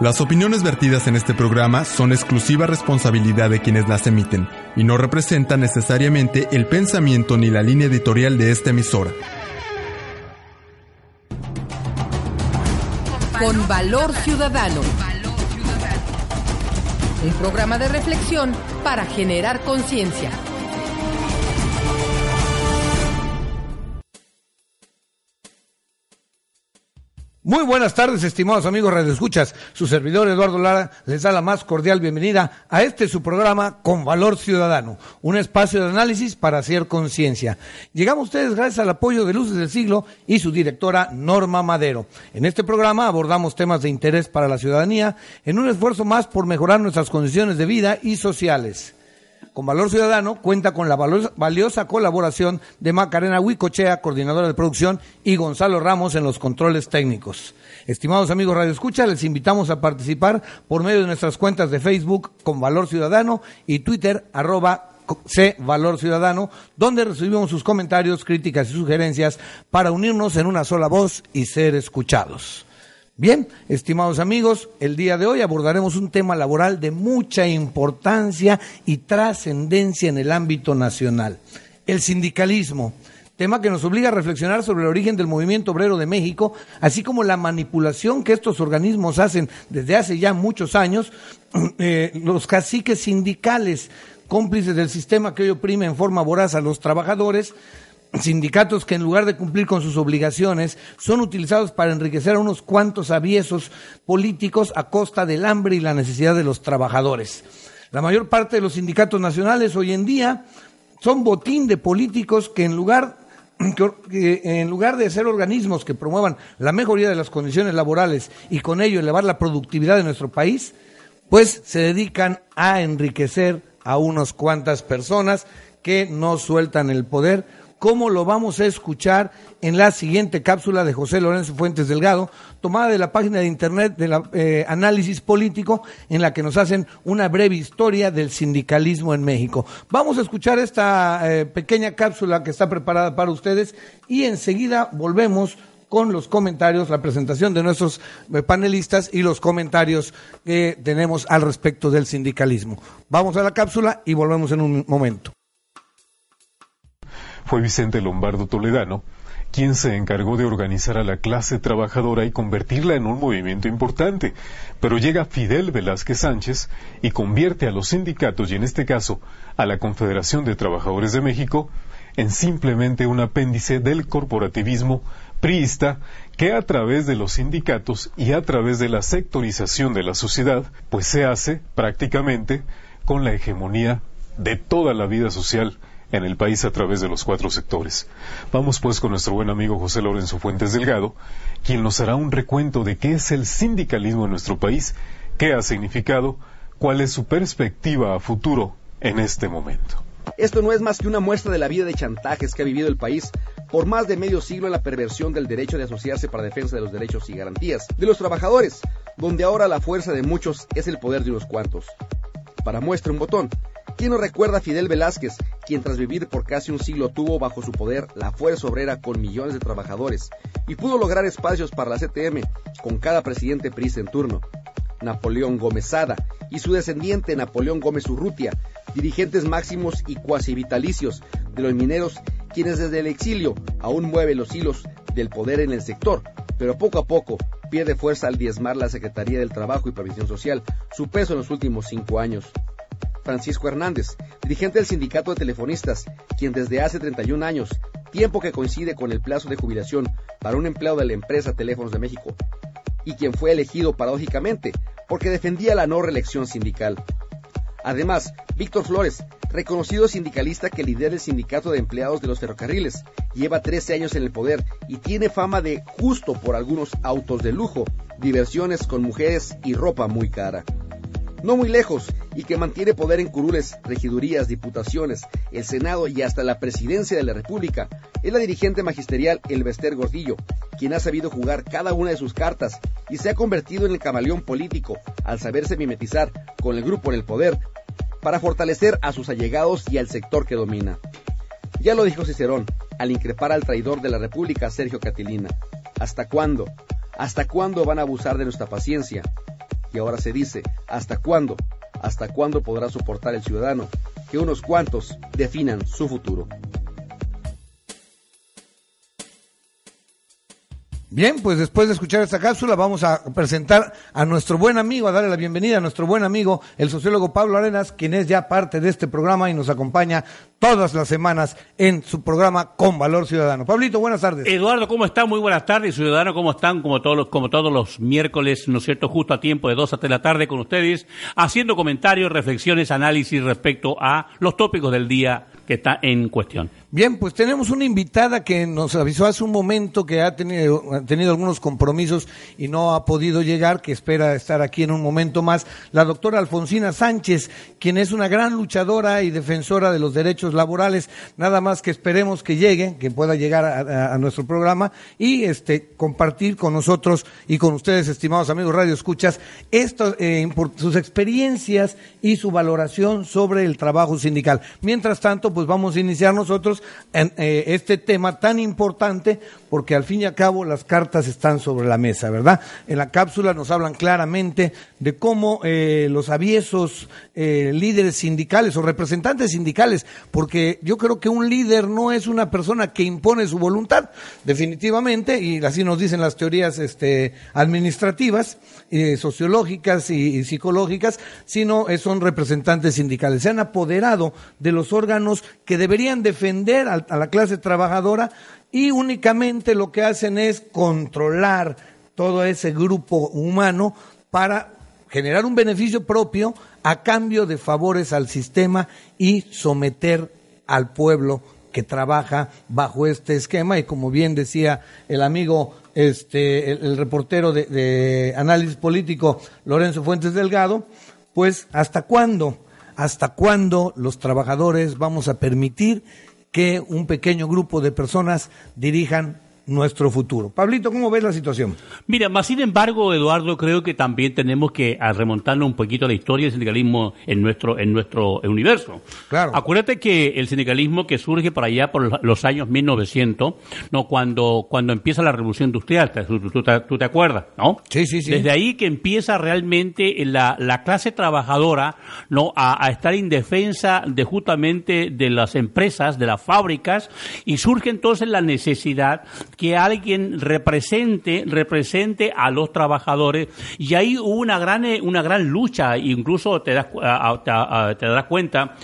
Las opiniones vertidas en este programa son exclusiva responsabilidad de quienes las emiten y no representan necesariamente el pensamiento ni la línea editorial de esta emisora. Con valor ciudadano. Un programa de reflexión para generar conciencia. Muy buenas tardes, estimados amigos Radio Escuchas. Su servidor Eduardo Lara les da la más cordial bienvenida a este su programa Con Valor Ciudadano, un espacio de análisis para hacer conciencia. Llegamos a ustedes gracias al apoyo de Luces del Siglo y su directora Norma Madero. En este programa abordamos temas de interés para la ciudadanía en un esfuerzo más por mejorar nuestras condiciones de vida y sociales con Valor Ciudadano cuenta con la valiosa colaboración de Macarena Huicochea, coordinadora de producción, y Gonzalo Ramos en los controles técnicos. Estimados amigos Radio Escucha, les invitamos a participar por medio de nuestras cuentas de Facebook con Valor Ciudadano y Twitter arroba C Valor Ciudadano, donde recibimos sus comentarios, críticas y sugerencias para unirnos en una sola voz y ser escuchados. Bien, estimados amigos, el día de hoy abordaremos un tema laboral de mucha importancia y trascendencia en el ámbito nacional, el sindicalismo, tema que nos obliga a reflexionar sobre el origen del movimiento obrero de México, así como la manipulación que estos organismos hacen desde hace ya muchos años, eh, los caciques sindicales, cómplices del sistema que hoy oprime en forma voraz a los trabajadores, sindicatos que en lugar de cumplir con sus obligaciones son utilizados para enriquecer a unos cuantos aviesos políticos a costa del hambre y la necesidad de los trabajadores. La mayor parte de los sindicatos nacionales hoy en día son botín de políticos que en lugar que en lugar de ser organismos que promuevan la mejoría de las condiciones laborales y con ello elevar la productividad de nuestro país, pues se dedican a enriquecer a unas cuantas personas que no sueltan el poder cómo lo vamos a escuchar en la siguiente cápsula de José Lorenzo Fuentes Delgado, tomada de la página de internet de eh, análisis político, en la que nos hacen una breve historia del sindicalismo en México. Vamos a escuchar esta eh, pequeña cápsula que está preparada para ustedes y enseguida volvemos con los comentarios, la presentación de nuestros eh, panelistas y los comentarios que tenemos al respecto del sindicalismo. Vamos a la cápsula y volvemos en un momento fue Vicente Lombardo Toledano quien se encargó de organizar a la clase trabajadora y convertirla en un movimiento importante. Pero llega Fidel Velázquez Sánchez y convierte a los sindicatos, y en este caso a la Confederación de Trabajadores de México, en simplemente un apéndice del corporativismo priista que a través de los sindicatos y a través de la sectorización de la sociedad, pues se hace prácticamente con la hegemonía de toda la vida social en el país a través de los cuatro sectores. Vamos pues con nuestro buen amigo José Lorenzo Fuentes Delgado, quien nos hará un recuento de qué es el sindicalismo en nuestro país, qué ha significado, cuál es su perspectiva a futuro en este momento. Esto no es más que una muestra de la vida de chantajes que ha vivido el país por más de medio siglo en la perversión del derecho de asociarse para defensa de los derechos y garantías de los trabajadores, donde ahora la fuerza de muchos es el poder de unos cuantos. Para muestra un botón, ¿Quién no recuerda a Fidel Velázquez, quien tras vivir por casi un siglo tuvo bajo su poder la fuerza obrera con millones de trabajadores y pudo lograr espacios para la CTM con cada presidente PRI en turno? Napoleón Gómez y su descendiente Napoleón Gómez Urrutia, dirigentes máximos y cuasi vitalicios de los mineros, quienes desde el exilio aún mueven los hilos del poder en el sector, pero poco a poco pierde fuerza al diezmar la Secretaría del Trabajo y Previsión Social, su peso en los últimos cinco años. Francisco Hernández, dirigente del Sindicato de Telefonistas, quien desde hace 31 años, tiempo que coincide con el plazo de jubilación para un empleado de la empresa Teléfonos de México, y quien fue elegido paradójicamente porque defendía la no reelección sindical. Además, Víctor Flores, reconocido sindicalista que lidera el sindicato de empleados de los ferrocarriles, lleva 13 años en el poder y tiene fama de justo por algunos autos de lujo, diversiones con mujeres y ropa muy cara no muy lejos, y que mantiene poder en curules, regidurías, diputaciones, el Senado y hasta la presidencia de la República, es la dirigente magisterial Elvester Gordillo, quien ha sabido jugar cada una de sus cartas y se ha convertido en el camaleón político al saberse mimetizar con el grupo en el poder para fortalecer a sus allegados y al sector que domina. Ya lo dijo Cicerón al increpar al traidor de la República, Sergio Catilina. ¿Hasta cuándo? ¿Hasta cuándo van a abusar de nuestra paciencia? Y ahora se dice, ¿hasta cuándo? ¿Hasta cuándo podrá soportar el ciudadano que unos cuantos definan su futuro? Bien, pues después de escuchar esta cápsula vamos a presentar a nuestro buen amigo, a darle la bienvenida a nuestro buen amigo, el sociólogo Pablo Arenas, quien es ya parte de este programa y nos acompaña todas las semanas en su programa Con Valor Ciudadano. Pablito, buenas tardes. Eduardo, ¿cómo está? Muy buenas tardes. Ciudadano, ¿cómo están? Como todos los, como todos los miércoles, ¿no es cierto? Justo a tiempo de dos a tres de la tarde con ustedes, haciendo comentarios, reflexiones, análisis respecto a los tópicos del día que está en cuestión. Bien, pues tenemos una invitada que nos avisó hace un momento que ha tenido, algunos compromisos y no ha podido llegar, que espera estar aquí en un momento más, la doctora Alfonsina Sánchez, quien es una gran luchadora y defensora de los derechos laborales. Nada más que esperemos que llegue, que pueda llegar a, nuestro programa y este compartir con nosotros y con ustedes, estimados amigos Radio Escuchas, esto, eh, sus experiencias y su valoración sobre el trabajo sindical. Mientras tanto, pues vamos a iniciar nosotros en eh, este tema tan importante porque al fin y al cabo las cartas están sobre la mesa, ¿verdad? En la cápsula nos hablan claramente de cómo eh, los aviesos eh, líderes sindicales o representantes sindicales, porque yo creo que un líder no es una persona que impone su voluntad, definitivamente, y así nos dicen las teorías este, administrativas, eh, sociológicas y, psicológicas, sino eh, son representantes sindicales. Se han apoderado de los órganos que deberían defender a la clase trabajadora y únicamente lo que hacen es controlar todo ese grupo humano para generar un beneficio propio a cambio de favores al sistema y someter al pueblo que trabaja bajo este esquema. Y como bien decía el amigo este el, reportero de, de, análisis político Lorenzo Fuentes Delgado pues hasta cuándo hasta cuándo los trabajadores vamos a permitir que un pequeño grupo de personas dirijan nuestro futuro. Pablito, ¿cómo ves la situación? Mira, más sin embargo, Eduardo, creo que también tenemos que remontarnos un poquito a la historia del sindicalismo en nuestro, en nuestro universo. Claro. Acuérdate que el sindicalismo que surge por allá por los años 1900, ¿no? Cuando, cuando empieza la revolución industrial, tú, tú, tú te acuerdas, ¿no? Sí, sí, sí. Desde ahí que empieza realmente la, la clase trabajadora, ¿no? A, a estar indefensa de justamente de las empresas, de las fábricas, y surge entonces la necesidad que alguien represente, represente a los trabajadores. Y ahí hubo una gran, una gran lucha, incluso te das, te, te das cuenta,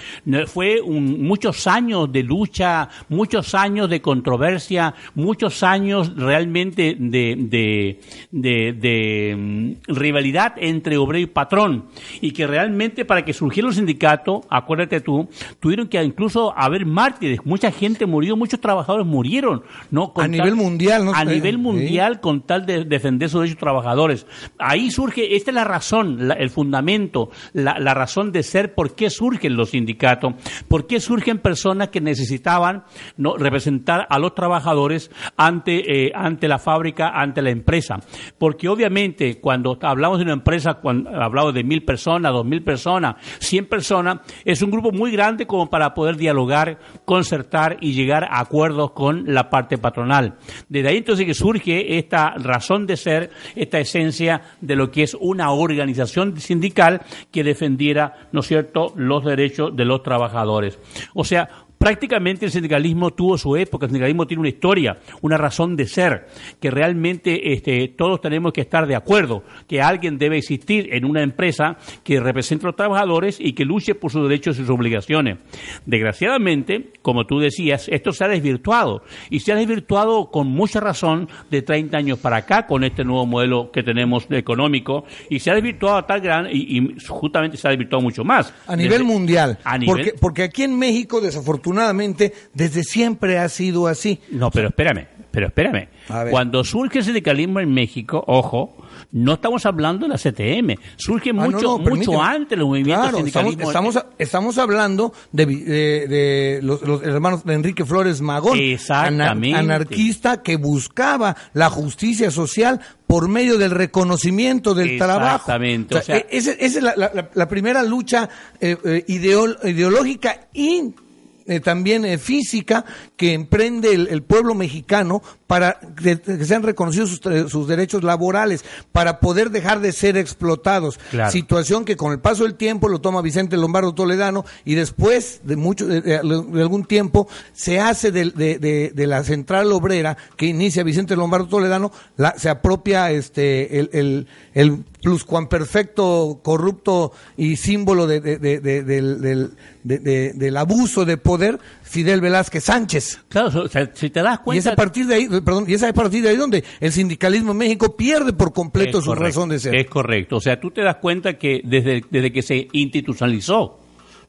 fue un, muchos años de lucha, muchos años de controversia, muchos años realmente de, de, de, de um, rivalidad entre obrero y patrón. Y que realmente para que surgiera el sindicato, acuérdate tú, tuvieron que incluso haber mártires, mucha gente murió, muchos trabajadores murieron, ¿no? Con a nivel mundial, ¿no? A nivel mundial, sí. con tal de defender sus derechos trabajadores. Ahí surge, esta es la razón, la, el fundamento, la, la, razón de ser, por qué surgen los sindicatos, por qué surgen personas que necesitaban ¿no? representar a los trabajadores ante, eh, ante la fábrica, ante la empresa. Porque obviamente, cuando hablamos de una empresa, cuando hablamos de mil personas, dos mil personas, cien personas, es un grupo muy grande como para poder dialogar, concertar y llegar a acuerdos con la parte patronal. Desde ahí entonces que surge esta razón de ser, esta esencia de lo que es una organización sindical que defendiera, ¿no es cierto?, los derechos de los trabajadores. O sea, prácticamente el sindicalismo tuvo su época, el sindicalismo tiene una historia, una razón de ser, que realmente este, todos tenemos que estar de acuerdo, que alguien debe existir en una empresa que represente a los trabajadores y que luche por sus derechos y sus obligaciones. Desgraciadamente, como tú decías, esto se ha desvirtuado y se ha desvirtuado con mucha razón de 30 años para acá con este nuevo modelo que tenemos económico y se ha desvirtuado a tal gran y, y justamente se ha desvirtuado mucho más. A nivel Desde, mundial. A nivel, porque, porque aquí en México, desafortunadamente, afortunadamente desde siempre ha sido así. No, pero espérame, pero espérame. Cuando surge el sindicalismo en México, ojo, no estamos hablando de la CTM, surge ah, mucho, no, no, mucho antes los movimientos claro, sindicalismo. Estamos, estamos, estamos hablando de, de, de los, los, hermanos de Enrique Flores Magón, Exactamente. anarquista que buscaba la justicia social por medio del reconocimiento del trabajo. Exactamente. O sea, o sea, esa, es la, la, la, primera lucha eh, eh, ideol, ideológica y eh, también eh, física que emprende el, el, pueblo mexicano para que, sean reconocidos sus, eh, sus derechos laborales, para poder dejar de ser explotados. Claro. Situación que con el paso del tiempo lo toma Vicente Lombardo Toledano y después de mucho de, algún tiempo se hace de, de- la central obrera que inicia Vicente Lombardo Toledano, la- se apropia este el, el, el pluscuamperfecto corrupto y símbolo de, de- de- de- del, del- de- de- del abuso de poder Fidel Velázquez Sánchez. Claro, o sea, si te das Y cuenta... es a partir de ahí, perdón, y es a partir de ahí donde el sindicalismo en México pierde por completo su correcto, razón de ser. Es correcto. O sea, tú te das cuenta que desde, desde que se institucionalizó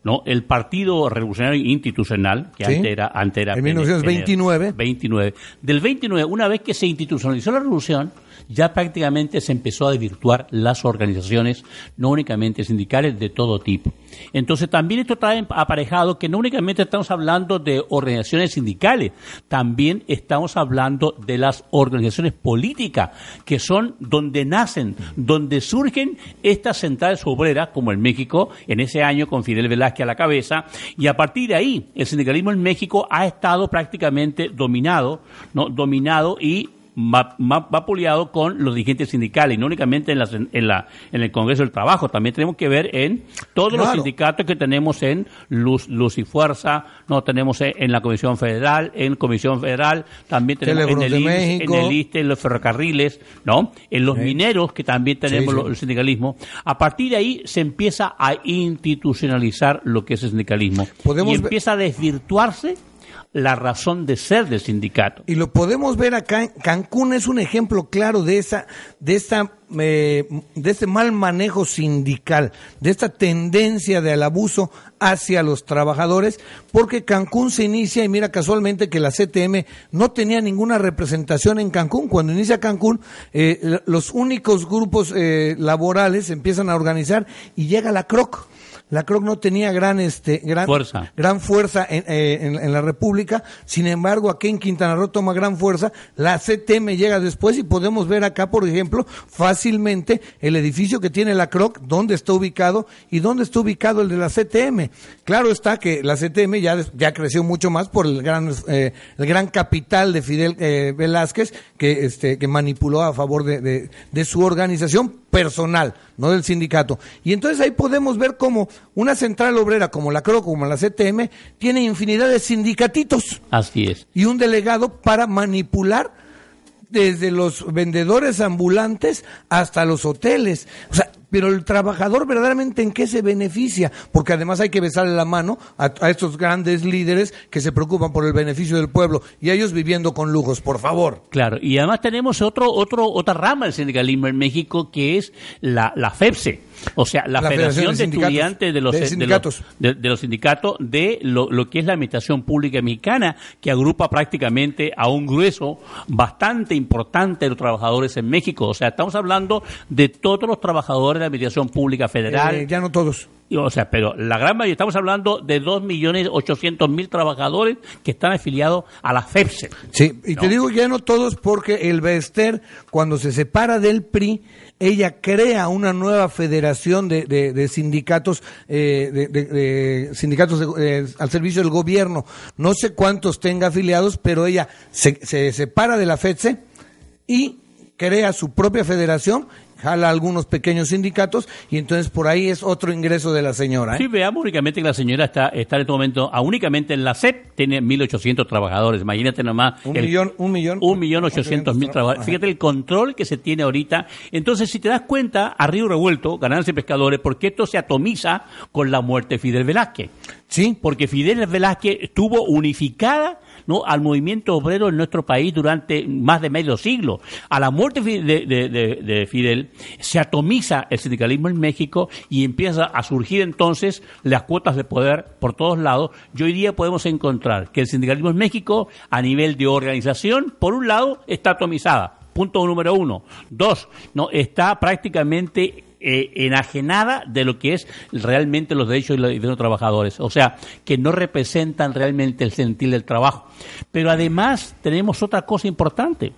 ¿no? el Partido Revolucionario Institucional, que Sí. antes era... Antes era En PN, 1929. 29. Del 29, una vez que se institucionalizó la revolución, ya prácticamente se empezó a desvirtuar las organizaciones, no únicamente sindicales, de todo tipo. Entonces también esto trae aparejado que no únicamente estamos hablando de organizaciones sindicales, también estamos hablando de las organizaciones políticas, que son donde nacen, donde surgen estas centrales obreras, como en México, en ese año con Fidel Velázquez a la cabeza, y a partir de ahí el sindicalismo en México ha estado prácticamente dominado, ¿no? dominado y vapuleado con los dirigentes sindicales, y no únicamente en, las- en la, en el Congreso del Trabajo, también tenemos que ver en todos los sindicatos que tenemos en Luz, Luz y Fuerza, no tenemos en, en la Comisión Federal, en Comisión Federal, también tenemos en el, IMSS, en el ISTE, en los ferrocarriles, ¿no? En los Sí. mineros, que también tenemos Sí, sí. el sindicalismo. A partir de ahí se empieza a institucionalizar lo que es el sindicalismo. Podemos y empieza a desvirtuarse la razón de ser del sindicato. Y lo podemos ver acá. Cancún es un ejemplo claro de esa, de esta, eh, de este mal manejo sindical, de esta tendencia del abuso hacia los trabajadores, porque Cancún se inicia y mira casualmente que la CTM no tenía ninguna representación en Cancún. Cuando inicia Cancún, eh, los únicos grupos eh, laborales empiezan a organizar y llega la CROC. La CROC no tenía gran, este, gran Fuerza. gran fuerza en, eh, en- en la República. Sin embargo, aquí en Quintana Roo toma gran fuerza. La CTM llega después y podemos ver acá, por ejemplo, fácilmente el edificio que tiene la CROC, dónde está ubicado y dónde está ubicado el de la CTM. Claro está que la CTM ya, ya creció mucho más por el gran, eh, el gran capital de Fidel eh, Velázquez que, este, que manipuló a favor de, de- de su organización personal, no del sindicato. Y entonces ahí podemos ver cómo una central obrera como la CRO, como la CTM, tiene infinidad de sindicatitos Así es. y un delegado para manipular desde los vendedores ambulantes hasta los hoteles. O sea, pero el trabajador verdaderamente en qué se beneficia, porque además hay que besarle la mano a, a estos grandes líderes que se preocupan por el beneficio del pueblo y ellos viviendo con lujos, por favor. Claro, y además tenemos otro, otro, otra rama del sindicalismo en México que es la, la FEPSE, o sea, la, La Federación, Federación de. Estudiantes de los, De de los- sindicatos. de, los sindicatos de lo, lo que es la Administración Pública Mexicana, que agrupa prácticamente a un grueso bastante importante de los trabajadores en México. O sea, estamos hablando de todos los trabajadores la Administración Pública Federal, Eh, ya no todos. O sea, pero la gran mayoría, estamos hablando de 2.800.000 trabajadores que están afiliados a la FEPSE. Sí, y te digo ya no todos porque el Bester, cuando se separa del PRI, ella crea una nueva federación de, de- de sindicatos, eh, de, sindicatos de- eh, al servicio del gobierno. No sé cuántos tenga afiliados, pero ella se, se separa de la FEDSE y crea su propia federación, jala algunos pequeños sindicatos y entonces por ahí es otro ingreso de la señora. ¿eh? Sí, veamos únicamente que la señora está, está en este momento, a únicamente en la CEP, tiene 1.800 trabajadores. Imagínate nomás. Un millón- un millón- Un millón ochocientos mil trabajadores. Fíjate el control que se tiene ahorita. Entonces, si te das cuenta, a Río Revuelto, ganancia y pescadores, porque esto se atomiza con la muerte de Fidel Velázquez. Sí, porque Fidel Velázquez estuvo unificada ¿no? al movimiento obrero en nuestro país durante más de medio siglo. A la muerte de, de- de- de Fidel se atomiza el sindicalismo en México y empieza a surgir entonces las cuotas de poder por todos lados. Y hoy día podemos encontrar que el sindicalismo en México a nivel de organización, por un lado, está atomizada. Punto número uno. Dos, no está prácticamente eh, enajenada de lo que es realmente los derechos de los, trabajadores. O sea, que no representan realmente el sentir del trabajo. Pero además tenemos otra cosa importante,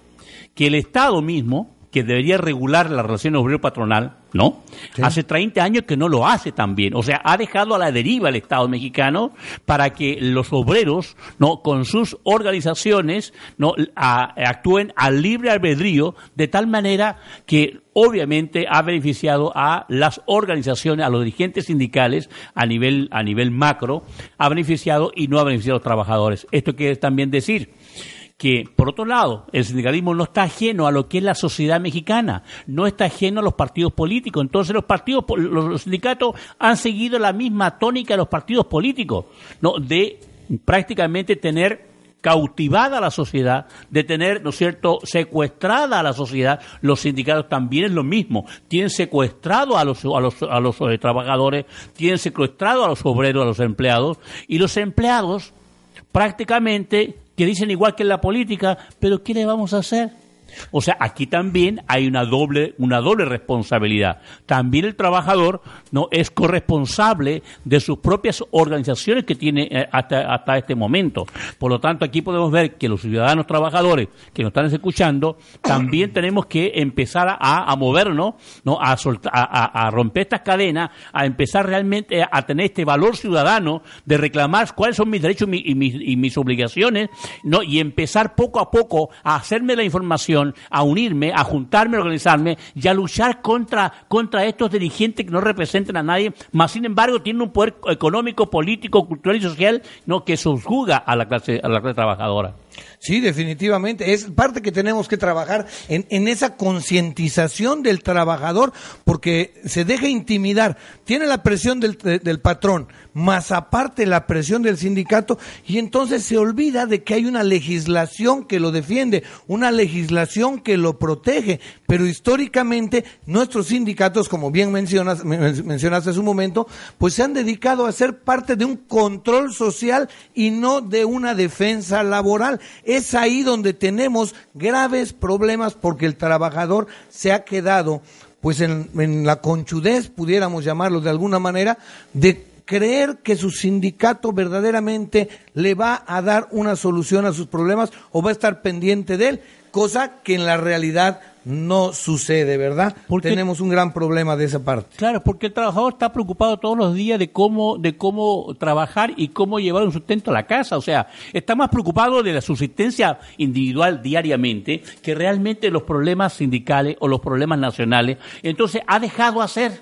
que el Estado mismo, que que debería regular la relación obrero-patronal, ¿no? Hace 30 años que no lo hace también. O sea, ha dejado a la deriva el Estado mexicano para que los obreros, ¿no? Con sus organizaciones, ¿no? actúen al libre albedrío de tal manera que obviamente ha beneficiado a las organizaciones, a los dirigentes sindicales a nivel, a nivel macro, ha beneficiado y no ha beneficiado a los trabajadores. Esto quiere también decir que, por otro lado, el sindicalismo no está ajeno a lo que es la sociedad mexicana, no está ajeno a los partidos políticos. Entonces, los partidos, los sindicatos han seguido la misma tónica de los partidos políticos, ¿no? de prácticamente tener cautivada a la sociedad, de tener, ¿no es cierto?, secuestrada a la sociedad, los sindicatos también es lo mismo, tienen secuestrado a los, a los, a los eh, trabajadores, tienen secuestrado a los obreros, a los empleados, y los empleados prácticamente que dicen igual que en la política, pero ¿qué le vamos a hacer? O sea, aquí también hay una doble, una doble responsabilidad. También el trabajador no es corresponsable de sus propias organizaciones que tiene eh, hasta, hasta este momento. Por lo tanto, aquí podemos ver que los ciudadanos trabajadores que nos están escuchando, también tenemos que empezar a, a movernos, ¿no? A, a, a, romper estas cadenas, a empezar realmente a tener este valor ciudadano de reclamar cuáles son mis derechos y mis, y mis obligaciones, ¿no? Y empezar poco a poco a hacerme la información a unirme, a juntarme, a organizarme y a luchar contra, contra estos dirigentes que no representan a nadie, más sin embargo tienen un poder económico, político, cultural y social ¿no? que subjuga a la clase, a la clase trabajadora. Sí, definitivamente. Es parte que tenemos que trabajar en, en esa concientización del trabajador porque se deja intimidar. Tiene la presión del, del, patrón, más aparte la presión del sindicato y entonces se olvida de que hay una legislación que lo defiende, una legislación que lo protege. Pero históricamente nuestros sindicatos, como bien mencionas, mencionaste hace un momento, pues se han dedicado a ser parte de un control social y no de una defensa laboral. Es ahí donde tenemos graves problemas porque el trabajador se ha quedado pues en, en la conchudez, pudiéramos llamarlo de alguna manera, de creer que su sindicato verdaderamente le va a dar una solución a sus problemas o va a estar pendiente de él, cosa que en la realidad no sucede, ¿verdad? Porque, Tenemos un gran problema de esa parte. Claro, porque el trabajador está preocupado todos los días de cómo, de cómo trabajar y cómo llevar un sustento a la casa. O sea, está más preocupado de la subsistencia individual diariamente que realmente los problemas sindicales o los problemas nacionales. Entonces ha dejado hacer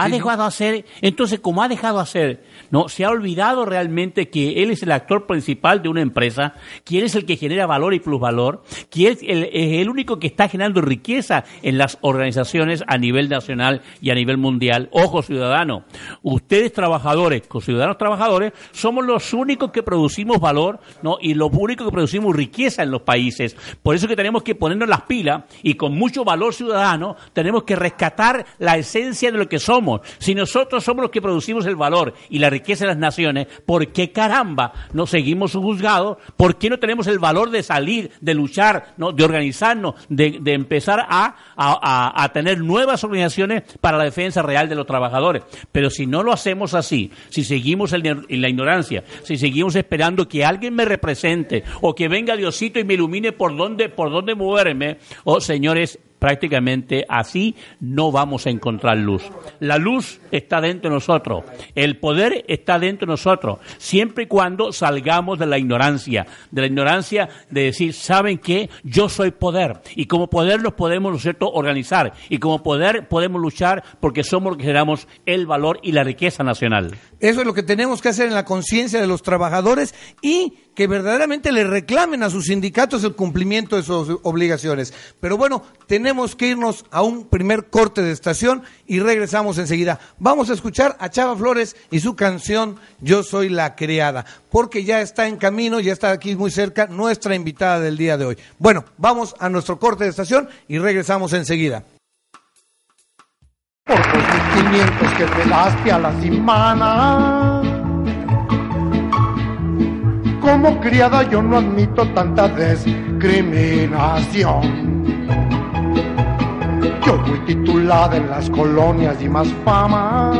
ha dejado hacer, entonces como ha dejado hacer, no, se ha olvidado realmente que él es el actor principal de una empresa, quién es el que genera valor y plusvalor, quién es el, es el único que está generando riqueza en las organizaciones a nivel nacional y a nivel mundial. Ojo ciudadano, ustedes trabajadores, con ciudadanos trabajadores, somos los únicos que producimos valor, no, y los únicos que producimos riqueza en los países. Por eso que tenemos que ponernos las pilas y con mucho valor ciudadano tenemos que rescatar la esencia de lo que somos. Si nosotros somos los que producimos el valor y la riqueza de las naciones, ¿por qué caramba no seguimos juzgados? ¿Por qué no tenemos el valor de salir, de luchar, de organizarnos, de, empezar a, tener nuevas organizaciones para la defensa real de los trabajadores? Pero si no lo hacemos así, si seguimos en, en la ignorancia, si seguimos esperando que alguien me represente o que venga Diosito y me ilumine por dónde, por dónde moverme, oh señores, prácticamente así no vamos a encontrar luz. La luz está dentro de nosotros, el poder está dentro de nosotros, siempre y cuando salgamos de la ignorancia, de la ignorancia de decir, ¿saben qué? Yo soy poder y como poder nos podemos, ¿no organizar y como poder podemos luchar porque somos los que generamos el valor y la riqueza nacional. Eso es lo que tenemos que hacer en la conciencia de los trabajadores y que verdaderamente le reclamen a sus sindicatos el cumplimiento de sus obligaciones. Pero bueno, tenemos que irnos a un primer corte de estación y regresamos enseguida. Vamos a escuchar a Chava Flores y su canción Yo soy la criada, porque ya está en camino, ya está aquí muy cerca nuestra invitada del día de hoy. Bueno, vamos a nuestro corte de estación y regresamos enseguida. Por los que a la semana como criada yo no admito tanta discriminación. Yo fui titulada en las colonias y más fama.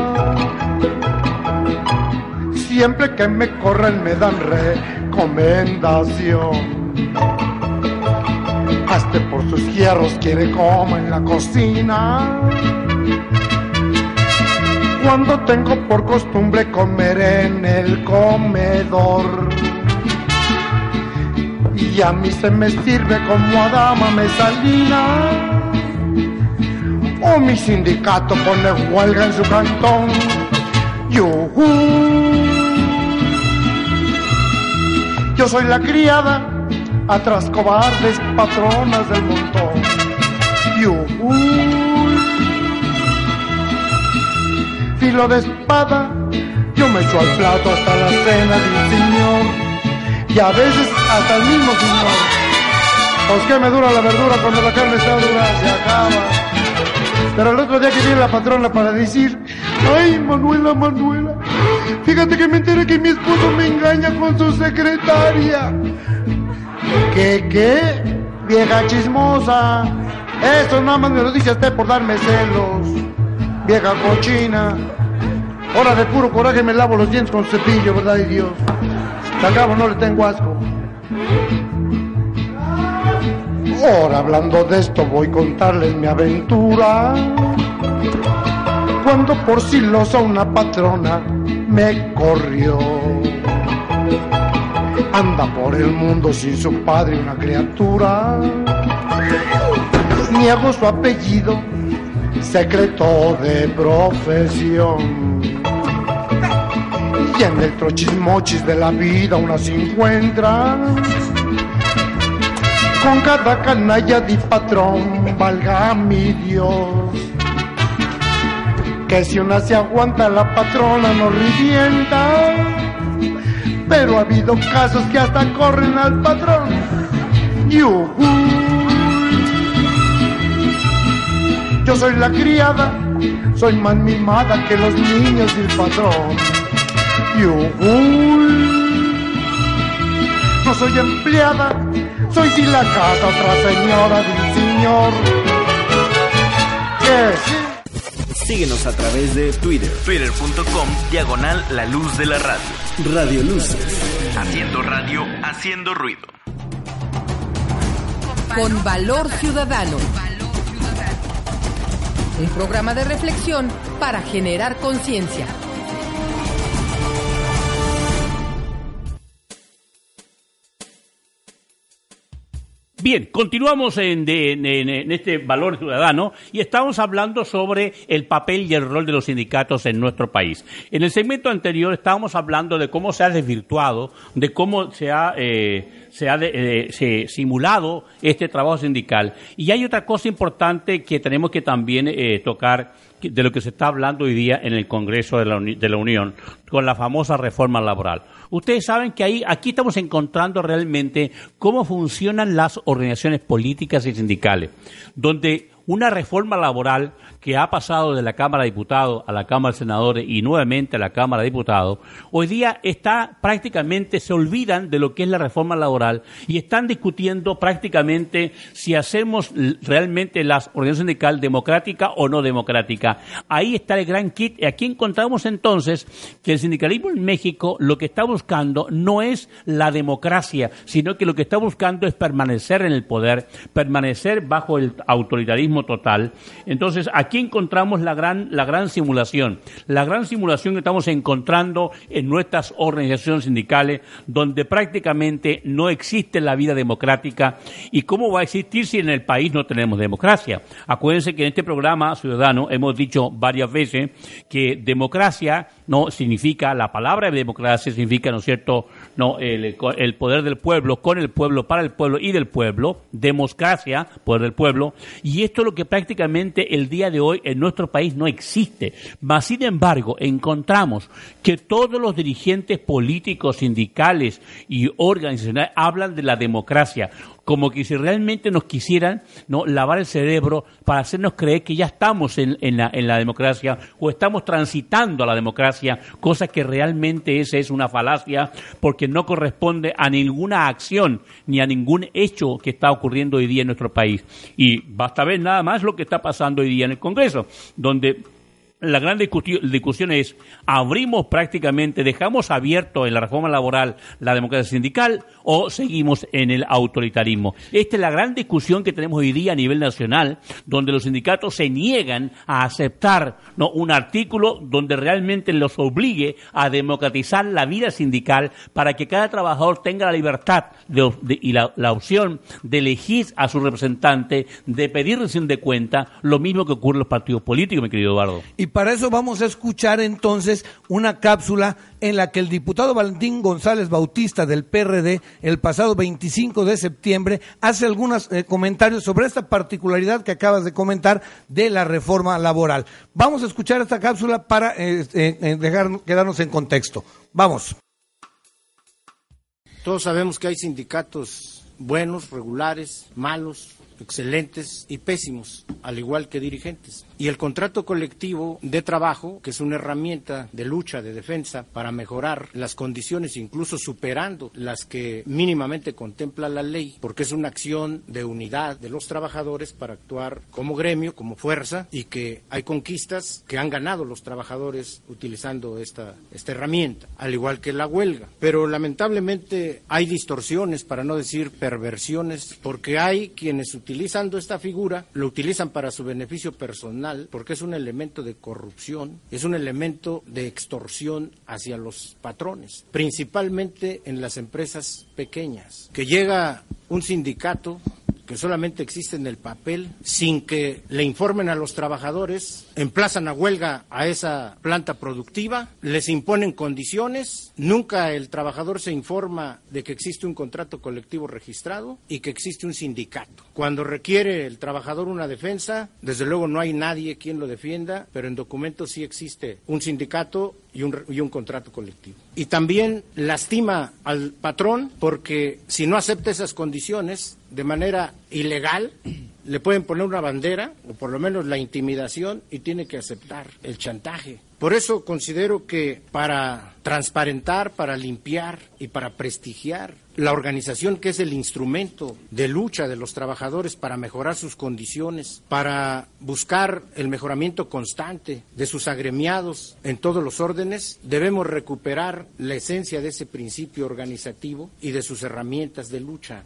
Siempre que me corren me dan recomendación. Hasta por sus hierros quiere como en la cocina. Cuando tengo por costumbre comer en el comedor. Y a mí se me sirve como a dama mesalina. O mi sindicato pone huelga en su cantón. Yuhu. Yo soy la criada, atrás cobardes, patronas del montón. Yuhu. Filo de espada, yo me echo al plato hasta la cena del señor. Y a veces hasta el mismo señor. Pues que me dura la verdura cuando la carne está dura, se acaba. Pero el otro día que viene la patrona para decir, ay Manuela, Manuela, fíjate que me enteré que mi esposo me engaña con su secretaria. ¿Qué, qué? Vieja chismosa. Eso nada más me lo dice usted por darme celos. Vieja cochina. Ahora de puro coraje me lavo los dientes con cepillo, ¿verdad? Y Dios. Se acabo, no le tengo asco. Ahora hablando de esto voy a contarles mi aventura. Cuando por silosa una patrona me corrió. Anda por el mundo sin su padre una criatura. Niego su apellido, secreto de profesión. Y en el trochismochis de la vida una se encuentra con cada canalla de patrón, valga mi Dios. Que si una se aguanta, la patrona no revienta. Pero ha habido casos que hasta corren al patrón. Yuhu. Yo soy la criada, soy más mimada que los niños del patrón. Yuhu. No soy empleada, soy de la casa, otra señora del señor. Síguenos a través de Twitter, twitter.com, diagonal la luz de la radio. Radio Luces. Haciendo radio, haciendo ruido. Con valor ciudadano. Un programa de reflexión para generar conciencia. Bien, continuamos en, de- en- este valor ciudadano y estamos hablando sobre el papel y el rol de los sindicatos en nuestro país. En el segmento anterior estábamos hablando de cómo se ha desvirtuado, de cómo se ha, eh, se ha eh, se- simulado este trabajo sindical. Y hay otra cosa importante que tenemos que también eh, tocar de lo que se está hablando hoy día en el Congreso de la, Uni- de la Unión con la famosa reforma laboral. Ustedes saben que ahí, aquí estamos encontrando realmente cómo funcionan las organizaciones políticas y sindicales, donde una reforma laboral que ha pasado de la Cámara de Diputados a la Cámara de Senadores y nuevamente a la Cámara de Diputados, hoy día está prácticamente, se olvidan de lo que es la reforma laboral y están discutiendo prácticamente si hacemos realmente la organización sindical democrática o no democrática. Ahí está el gran kit. Y aquí encontramos entonces que el sindicalismo en México lo que está buscando no es la democracia, sino que lo que está buscando es permanecer en el poder, permanecer bajo el autoritarismo total. Entonces, aquí encontramos la gran, la gran simulación, la gran simulación que estamos encontrando en nuestras organizaciones sindicales, donde prácticamente no existe la vida democrática. ¿Y cómo va a existir si en el país no tenemos democracia? Acuérdense que en este programa ciudadano hemos dicho varias veces que democracia no significa, la palabra democracia significa, ¿no es cierto?, no, el, poder del pueblo, con el pueblo, para el pueblo y del pueblo, democracia, poder del pueblo, y esto es lo que prácticamente el día de hoy en nuestro país no existe. Mas, sin embargo, encontramos que todos los dirigentes políticos, sindicales y organizacionales hablan de la democracia, como que si realmente nos quisieran no lavar el cerebro para hacernos creer que ya estamos en, en la, en la democracia o estamos transitando a la democracia, cosa que realmente esa es una falacia porque no corresponde a ninguna acción ni a ningún hecho que está ocurriendo hoy día en nuestro país. Y basta ver nada más lo que está pasando hoy día en el Congreso, donde la gran discusión es, ¿abrimos prácticamente, dejamos abierto en la reforma laboral la democracia sindical o seguimos en el autoritarismo? Esta es la gran discusión que tenemos hoy día a nivel nacional, donde los sindicatos se niegan a aceptar un artículo donde realmente los obligue a democratizar la vida sindical para que cada trabajador tenga la libertad y la, la, opción de elegir a su representante, de pedir recién de cuenta, lo mismo que ocurre en los partidos políticos, mi querido Eduardo para eso vamos a escuchar entonces una cápsula en la que el diputado Valentín González Bautista del PRD el pasado 25 de septiembre hace algunos eh, comentarios sobre esta particularidad que acabas de comentar de la reforma laboral. Vamos a escuchar esta cápsula para eh, eh, dejar quedarnos en contexto. Vamos. Todos sabemos que hay sindicatos buenos, regulares, malos, excelentes y pésimos, al igual que dirigentes. Y el contrato colectivo de trabajo, que es una herramienta de lucha, de defensa, para mejorar las condiciones, incluso superando las que mínimamente contempla la ley, porque es una acción de unidad de los trabajadores para actuar como gremio, como fuerza, y que hay conquistas que han ganado los trabajadores utilizando esta, esta herramienta, al igual que la huelga. Pero lamentablemente hay distorsiones, para no decir perversiones, porque hay quienes utilizando esta figura lo utilizan para su beneficio personal porque es un elemento de corrupción, es un elemento de extorsión hacia los patrones, principalmente en las empresas pequeñas, que llega un sindicato que solamente existe en el papel, sin que le informen a los trabajadores, emplazan a huelga a esa planta productiva, les imponen condiciones, nunca el trabajador se informa de que existe un contrato colectivo registrado y que existe un sindicato. Cuando requiere el trabajador una defensa, desde luego no hay nadie quien lo defienda, pero en documentos sí existe un sindicato y un, y un contrato colectivo. Y también lastima al patrón porque si no acepta esas condiciones, de manera ilegal, le pueden poner una bandera, o por lo menos la intimidación, y tiene que aceptar el chantaje. Por eso considero que para transparentar, para limpiar y para prestigiar la organización que es el instrumento de lucha de los trabajadores para mejorar sus condiciones, para buscar el mejoramiento constante de sus agremiados en todos los órdenes, debemos recuperar la esencia de ese principio organizativo y de sus herramientas de lucha.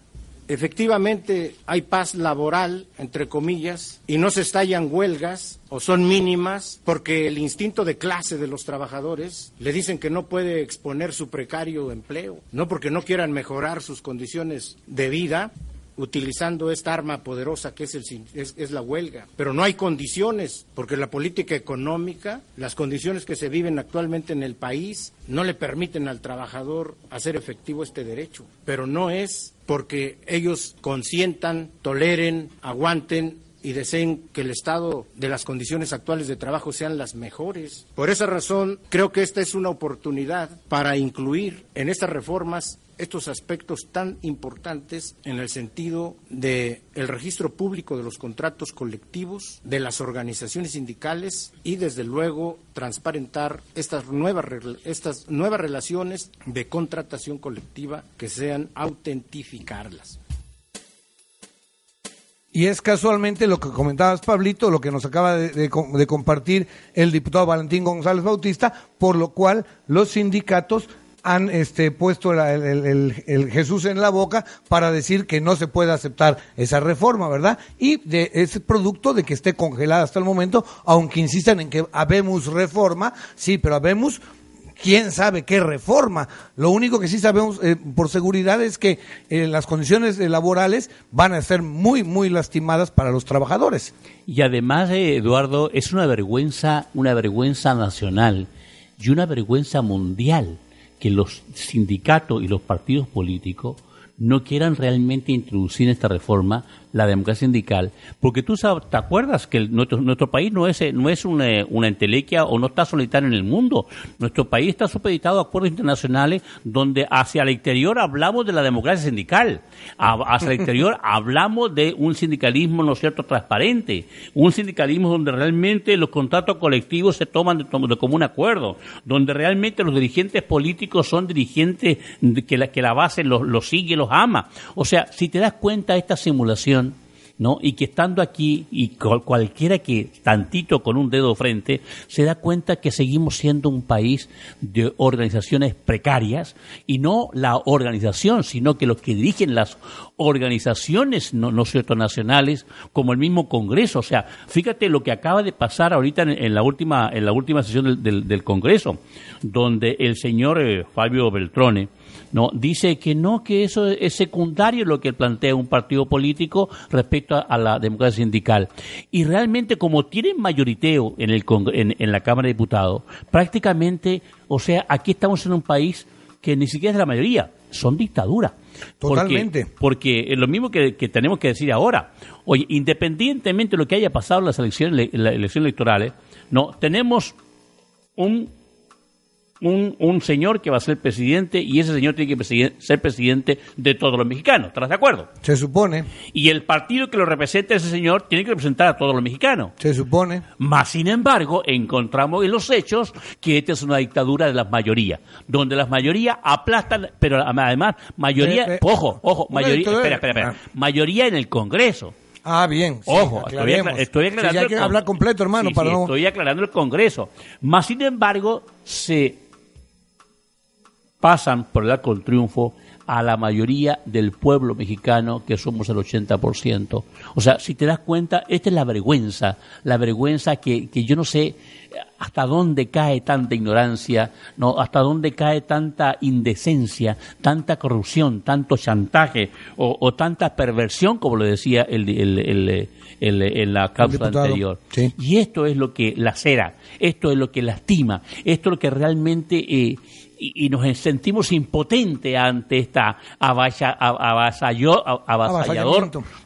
Efectivamente, hay paz laboral, entre comillas, y no se estallan huelgas o son mínimas porque el instinto de clase de los trabajadores le dicen que no puede exponer su precario empleo, no porque no quieran mejorar sus condiciones de vida, utilizando esta arma poderosa que es, el, es, la huelga. Pero no hay condiciones, porque la política económica, las condiciones que se viven actualmente en el país, no le permiten al trabajador hacer efectivo este derecho. Pero no es porque ellos consientan, toleren, aguanten y deseen que el estado de las condiciones actuales de trabajo sean las mejores. Por esa razón, creo que esta es una oportunidad para incluir en estas reformas estos aspectos tan importantes en el sentido de el registro público de los contratos colectivos, de las organizaciones sindicales y desde luego transparentar estas nuevas estas nuevas relaciones de contratación colectiva que sean autentificarlas. Y es casualmente lo que comentabas, Pablito, lo que nos acaba de, compartir el diputado Valentín González Bautista, por lo cual los sindicatos han este, puesto el, Jesús en la boca para decir que no se puede aceptar esa reforma, ¿verdad? Y de ese producto de que esté congelada hasta el momento, aunque insistan en que habemos reforma, sí, pero habemos quién sabe qué reforma. Lo único que sí sabemos eh, por seguridad es que eh, las condiciones laborales van a ser muy, muy lastimadas para los trabajadores. Y además, eh, Eduardo, es una vergüenza, una vergüenza nacional y una vergüenza mundial que los sindicatos y los partidos políticos no quieran realmente introducir esta reforma la democracia sindical, porque tú sabes, te acuerdas que nuestro, nuestro país no es, no es una, una, entelequia o no está solitario en el mundo. Nuestro país está supeditado a acuerdos internacionales donde hacia el exterior hablamos de la democracia sindical, hacia el exterior hablamos de un sindicalismo, ¿no es cierto?, transparente, un sindicalismo donde realmente los contratos colectivos se toman de, de común acuerdo, donde realmente los dirigentes políticos son dirigentes que la, que la base los, los sigue, los ama. O sea, si te das cuenta, esta simulación ¿no? Y que estando aquí, y cualquiera que tantito con un dedo frente, se da cuenta que seguimos siendo un país de organizaciones precarias, y no la organización, sino que los que dirigen las organizaciones no, no cierto nacionales, como el mismo Congreso. O sea, fíjate lo que acaba de pasar ahorita en, la última, en la última sesión del, del, Congreso, donde el señor eh, Fabio Beltrone, no dice que no, que eso es secundario lo que plantea un partido político respecto a, la democracia sindical. Y realmente, como tienen mayoriteo en, el, en, la Cámara de Diputados, prácticamente, o sea, aquí estamos en un país que ni siquiera es la mayoría, son dictaduras. Totalmente. Porque, es lo mismo que, tenemos que decir ahora. Oye, independientemente de lo que haya pasado en las elecciones, las elecciones electorales, no, tenemos un un, un, señor que va a ser presidente y ese señor tiene que ser presidente de todos los mexicanos. ¿Estás de acuerdo? Se supone. Y el partido que lo representa ese señor tiene que representar a todos los mexicanos. Se supone. Más sin embargo, encontramos en los hechos que esta es una dictadura de las mayorías, donde las mayorías aplastan, pero además, mayoría, eh, eh, ojo, ojo, mayoría, espera, espera, espera, ah. mayoría en el Congreso. Ah, bien. Ojo, estoy, aclarando. hay que hablar completo, hermano, para no... Estoy aclarando el Congreso. Más sin embargo, se pasan por el arco del triunfo a la mayoría del pueblo mexicano, que somos el 80%. O sea, si te das cuenta, esta es la vergüenza, la vergüenza que, que yo no sé hasta dónde cae tanta ignorancia, no, hasta dónde cae tanta indecencia, tanta corrupción, tanto chantaje o, tanta perversión, como lo decía el, el, en la causa anterior. Y esto es lo que lacera, esto es lo que lastima, esto es lo que realmente eh, y, nos sentimos impotentes ante esta avasallador,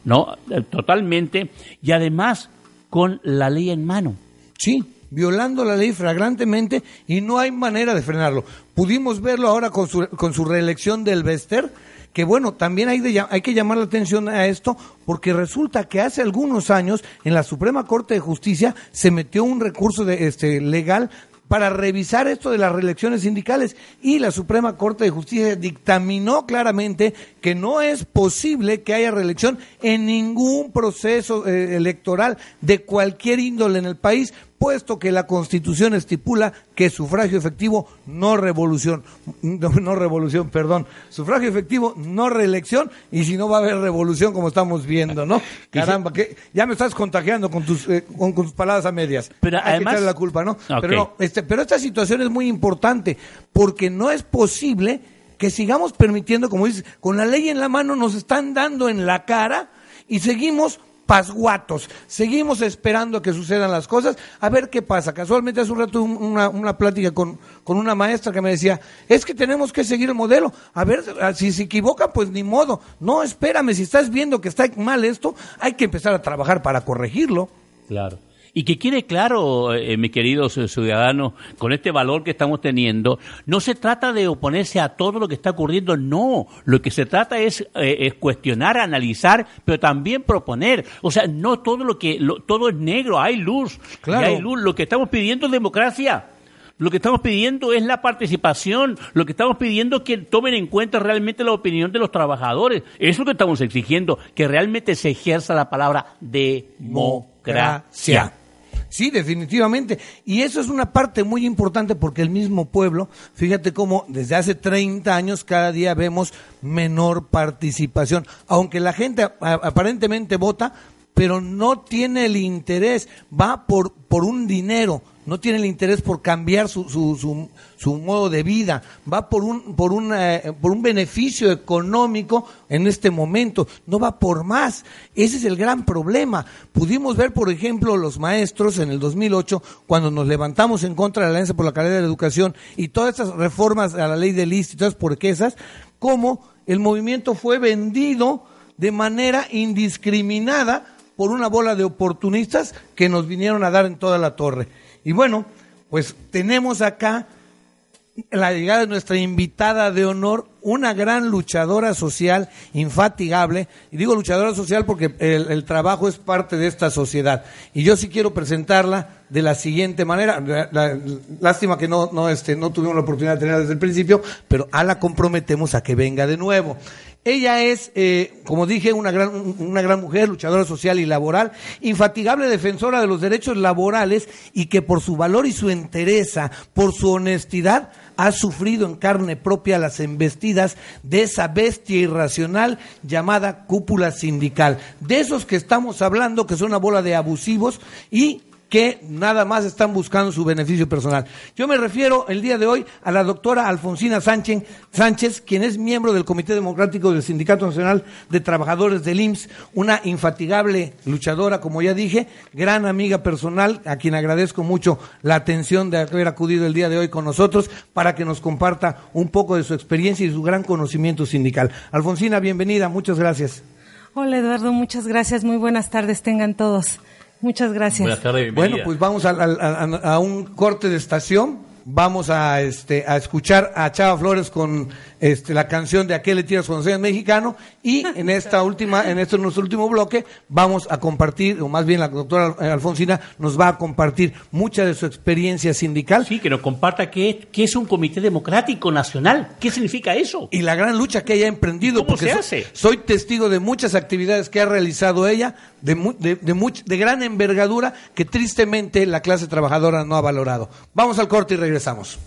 ¿no? Totalmente, y además con la ley en mano. Sí, violando la ley flagrantemente y no hay manera de frenarlo. Pudimos verlo ahora con su, con su reelección del Bester, que bueno, también hay, de, hay que llamar la atención a esto, porque resulta que hace algunos años en la Suprema Corte de Justicia se metió un recurso de, este, legal para revisar esto de las reelecciones sindicales. Y la Suprema Corte de Justicia dictaminó claramente que no es posible que haya reelección en ningún proceso eh, electoral de cualquier índole en el país puesto que la Constitución estipula que sufragio efectivo no revolución, no, revolución, perdón, sufragio efectivo no reelección y si no va a haber revolución como estamos viendo, ¿no? Caramba, que ya me estás contagiando con tus eh, con, tus palabras a medias. Pero Hay además que la culpa, ¿no? Pero este, pero esta situación es muy importante porque no es posible que sigamos permitiendo, como dices, con la ley en la mano nos están dando en la cara y seguimos pasguatos. Seguimos esperando que sucedan las cosas, a ver qué pasa. Casualmente hace un rato una, una plática con, con una maestra que me decía, es que tenemos que seguir el modelo. A ver, si se equivoca, pues ni modo. No, espérame, si estás viendo que está mal esto, hay que empezar a trabajar para corregirlo. Claro. Y que quede claro, eh, mi querido ciudadano, con este valor que estamos teniendo, no se trata de oponerse a todo lo que está ocurriendo, no. Lo que se trata es, eh, cuestionar, analizar, pero también proponer. O sea, no todo lo que, todo es negro, hay luz. Claro. hay luz. Lo que estamos pidiendo es democracia. Lo que estamos pidiendo es la participación, lo que estamos pidiendo es que tomen en cuenta realmente la opinión de los trabajadores. Eso es lo que estamos exigiendo, que realmente se ejerza la palabra democracia. Sí, definitivamente. Y eso es una parte muy importante porque el mismo pueblo, fíjate cómo desde hace 30 años cada día vemos menor participación. Aunque la gente aparentemente vota, pero no tiene el interés, va por, por un dinero, no tiene el interés por cambiar su, su, su, modo de vida, va por un, por, eh, por un beneficio económico en este momento, no va por más. Ese es el gran problema. Pudimos ver, por ejemplo, los maestros en el 2008, cuando nos levantamos en contra de la Alianza por la Calidad de la Educación y todas estas reformas a la ley de list y todas porquesas, cómo el movimiento fue vendido de manera indiscriminada por una bola de oportunistas que nos vinieron a dar en toda la torre. Y bueno, pues tenemos acá la llegada de nuestra invitada de honor, una gran luchadora social infatigable, y digo luchadora social porque el, trabajo es parte de esta sociedad. Y yo sí quiero presentarla de la siguiente manera. lástima que no, no, este, no tuvimos la oportunidad de tenerla desde el principio, pero a la comprometemos a que venga de nuevo. Ella es, eh, como dije, una gran, una gran mujer, luchadora social y laboral, infatigable defensora de los derechos laborales y que por su valor y su entereza, por su honestidad, ha sufrido en carne propia las embestidas de esa bestia irracional llamada cúpula sindical. De esos que estamos hablando, que son una bola de abusivos y que nada más están buscando su beneficio personal. Yo me refiero el día de hoy a la doctora Alfonsina Sánchez, Sánchez, quien es miembro del Comité Democrático del Sindicato Nacional de Trabajadores del IMSS, una infatigable luchadora, como ya dije, gran amiga personal, a quien agradezco mucho la atención de haber acudido el día de hoy con nosotros para que nos comparta un poco de su experiencia y su gran conocimiento sindical. Alfonsina, bienvenida, muchas gracias. Hola Eduardo, muchas gracias, muy buenas tardes tengan todos. Muchas gracias. Buenas tardes, Bueno, pues vamos a, a- a- a un corte de estación. Vamos a, este, a escuchar a Chava Flores con este, la canción de Aquel le tiras cuando seas mexicano y en esta última, en este nuestro último bloque vamos a compartir, o más bien la doctora Alfonsina nos va a compartir mucha de su experiencia sindical Sí, que nos comparta qué, qué es un comité democrático nacional. ¿Qué significa eso? y la gran lucha que ella ha emprendido. ¿Cómo porque se hace? soy testigo de muchas actividades que ha realizado ella, de, mu- de, de much- de gran envergadura, que tristemente la clase trabajadora no ha valorado. Vamos al corte y regresamos.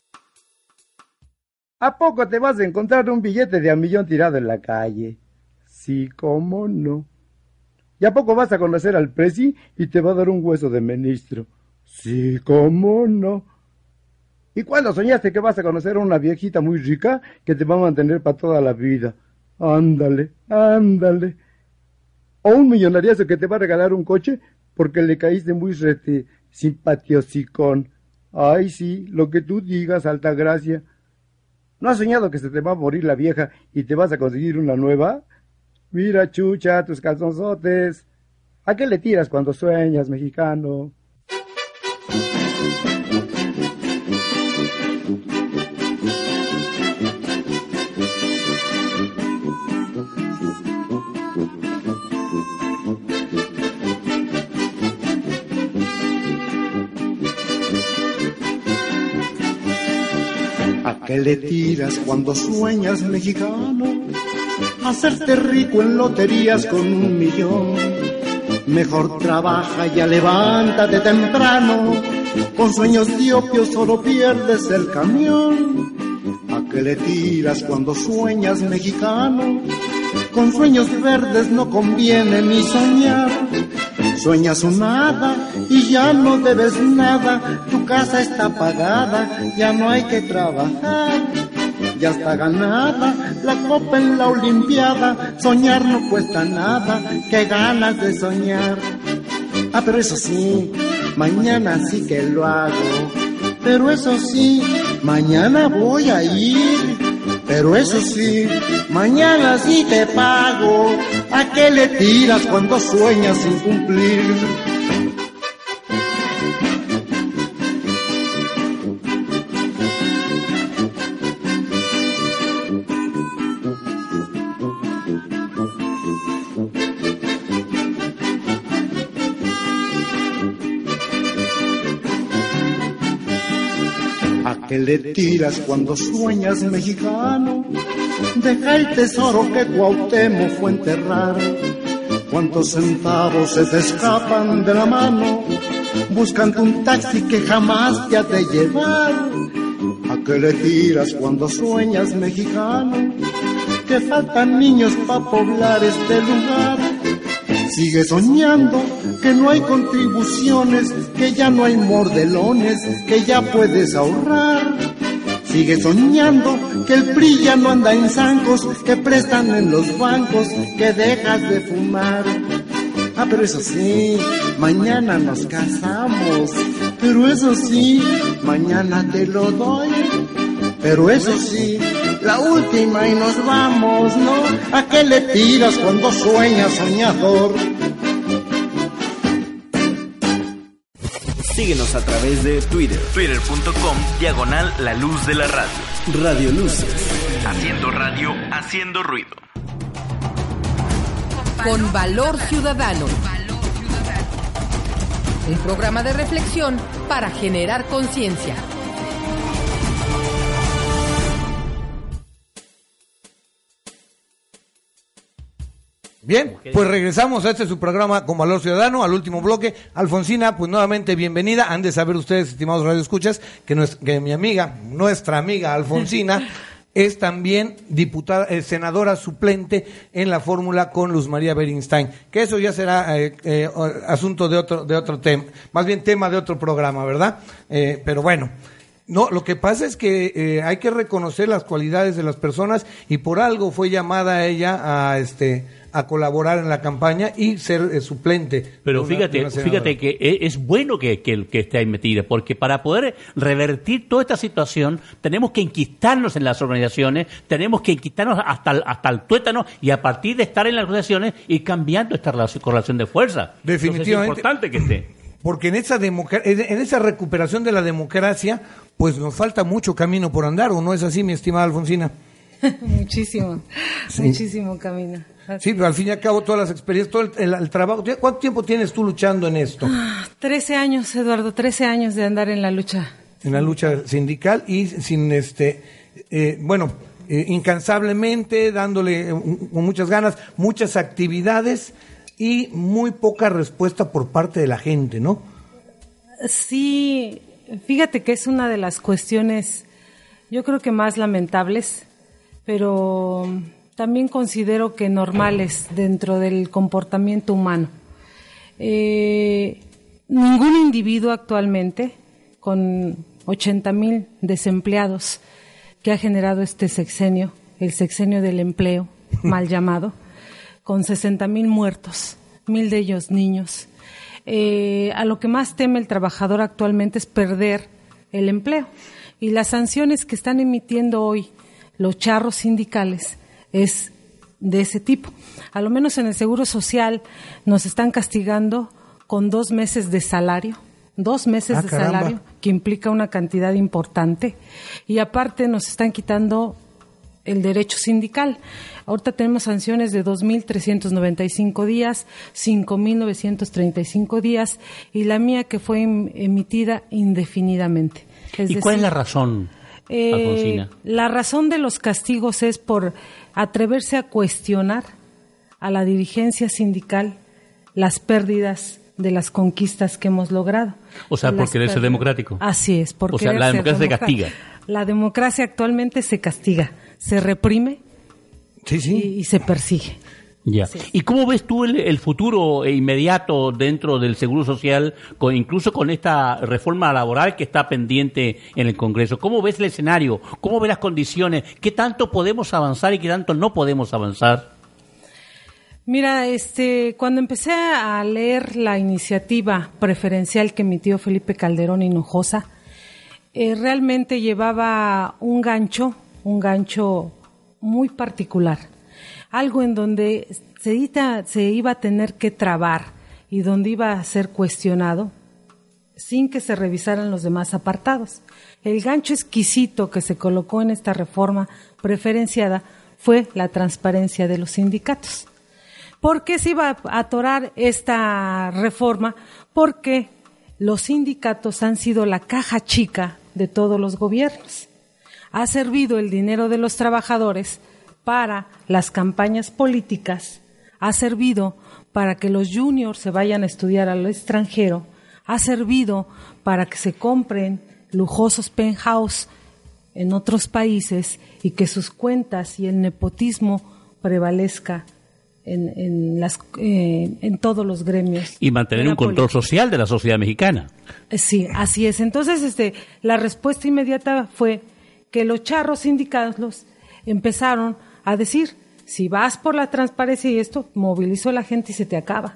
¿A poco te vas a encontrar un billete de a millón tirado en la calle? Sí, cómo no. ¿Y a poco vas a conocer al presi y te va a dar un hueso de ministro? Sí, cómo no. ¿Y cuándo soñaste que vas a conocer a una viejita muy rica que te va a mantener para toda la vida? Ándale, ándale. O un millonariazo que te va a regalar un coche porque le caíste muy rete simpatiosicón. Ay, sí, lo que tú digas, alta gracia. ¿No has soñado que se te va a morir la vieja y te vas a conseguir una nueva? Mira, chucha, tus calzonzotes. ¿A qué le tiras cuando sueñas, mexicano? ¿A qué le tiras cuando sueñas, mexicano? Hacerte rico en loterías con un millón. Mejor trabaja, ya levántate temprano. Con sueños diopios solo pierdes el camión. ¿A qué le tiras cuando sueñas, mexicano? Con sueños verdes no conviene ni soñar. Sueñas un nada y ya no debes nada. Tu casa está pagada, ya no hay que trabajar. Ya está ganada la copa en la Olimpiada. Soñar no cuesta nada, qué ganas de soñar. Ah, pero eso sí, mañana sí que lo hago. Pero eso sí, mañana voy a ir. Pero eso sí, mañana sí te pago. ¿A qué le tiras cuando sueñas sin cumplir? ¿A qué le tiras cuando sueñas mexicano? Deja el tesoro que Cuauhtémoc fue enterrar. ¿Cuántos centavos se te escapan de la mano? Buscando un taxi que jamás te ha de llevar. ¿A qué le tiras cuando sueñas mexicano? Que faltan niños para poblar este lugar. Sigue soñando que no hay contribuciones, que ya no hay mordelones, que ya puedes ahorrar. Sigue soñando que el PRI no anda en zancos, que prestan en los bancos, que dejas de fumar. Ah, pero eso sí, mañana nos casamos. Pero eso sí, mañana te lo doy. Pero eso sí, la última y nos vamos, ¿no? ¿A qué le tiras cuando sueñas, soñador? Síguenos a través de Twitter, twitter.com, diagonal la luz de la radio. Radio Luces. Haciendo radio, haciendo ruido. Con Valor Ciudadano. Un programa de reflexión para generar conciencia. Bien, pues regresamos a este su programa con Valor Ciudadano, al último bloque. Alfonsina, pues nuevamente bienvenida. Han de saber ustedes, estimados radioescuchas, que, que mi amiga, nuestra amiga Alfonsina, es también diputada, eh, senadora suplente en la fórmula con Luz María Berinstein. Que eso ya será eh, eh, asunto de otro, de otro tema, más bien tema de otro programa, ¿verdad? Eh, pero bueno. No, lo que pasa es que eh, hay que reconocer las cualidades de las personas y por algo fue llamada ella a este a colaborar en la campaña y ser eh, suplente. Pero una- fíjate, fíjate que e- es bueno que, que, que esté ahí metida, porque para poder revertir toda esta situación tenemos que enquistarnos en las organizaciones, tenemos que enquistarnos hasta el, hasta el tuétano y a partir de estar en las organizaciones ir cambiando esta relación, correlación de fuerza. Definitivamente. Entonces es importante que esté. Porque en esa, en esa recuperación de la democracia, pues nos falta mucho camino por andar, ¿o no es así, mi estimada Alfonsina? muchísimo, muchísimo camino. Así. Sí, pero al fin y al cabo todas las experiencias, todo el, el- el trabajo. ¿Cuánto tiempo tienes tú luchando en esto? 13 años, Eduardo, 13 años de andar en la lucha. en la lucha sindical y sin este eh, bueno eh, incansablemente dándole eh, con muchas ganas muchas actividades y muy poca respuesta por parte de la gente no Sí, fíjate que es una de las cuestiones, yo creo que más lamentables, pero también considero que normales dentro del comportamiento humano. Eh, ningún individuo actualmente, con 80 mil desempleados que ha generado este sexenio, el sexenio del empleo, mal llamado, con 60 mil muertos, mil de ellos niños. Eh, a lo que más teme el trabajador actualmente es perder el empleo. Y las sanciones que están emitiendo hoy los charros sindicales es de ese tipo. A lo menos en el Seguro Social nos están castigando con dos meses de salario, dos meses Ah, de caramba. salario, que implica una cantidad importante. Y aparte nos están quitando el derecho sindical. Ahorita tenemos sanciones de 2.395 días, 5.935 días y la mía que fue em- emitida indefinidamente. Es ¿Y cuál es la razón, eh, Alfonsina? la razón de los castigos es por atreverse a cuestionar a la dirigencia sindical las pérdidas de las conquistas que hemos logrado. O sea, por querer ser democrático. Así es, por O sea, la democracia se castiga. La democracia actualmente se castiga, se reprime sí, sí. Y, y se persigue. Ya. ¿Y cómo ves tú el, el futuro inmediato dentro del Seguro Social, con, incluso con esta reforma laboral que está pendiente en el Congreso? ¿Cómo ves el escenario? ¿Cómo ves las condiciones? ¿Qué tanto podemos avanzar y qué tanto no podemos avanzar? Mira, este, cuando empecé a leer la iniciativa preferencial que emitió Felipe Calderón Hinojosa, eh, realmente llevaba un gancho, un gancho muy particular, algo en donde se, ita- se iba a tener que trabar y donde iba a ser cuestionado sin que se revisaran los demás apartados. El gancho exquisito que se colocó en esta reforma preferenciada fue la transparencia de los sindicatos. ¿Por qué se iba a atorar esta reforma? Porque los sindicatos han sido la caja chica de todos los gobiernos. Ha servido el dinero de los trabajadores para las campañas políticas, ha servido para que los juniors se vayan a estudiar al extranjero, ha servido para que se compren lujosos penthouse en otros países y que sus cuentas y el nepotismo prevalezca en, en, las, eh, en todos los gremios. Y mantener un control social de la sociedad mexicana. eh, Sí, así es. Entonces, este, la respuesta inmediata fue que los charros sindicatos empezaron a decir, si vas por la transparencia y esto, movilizó a la gente y se te acaba.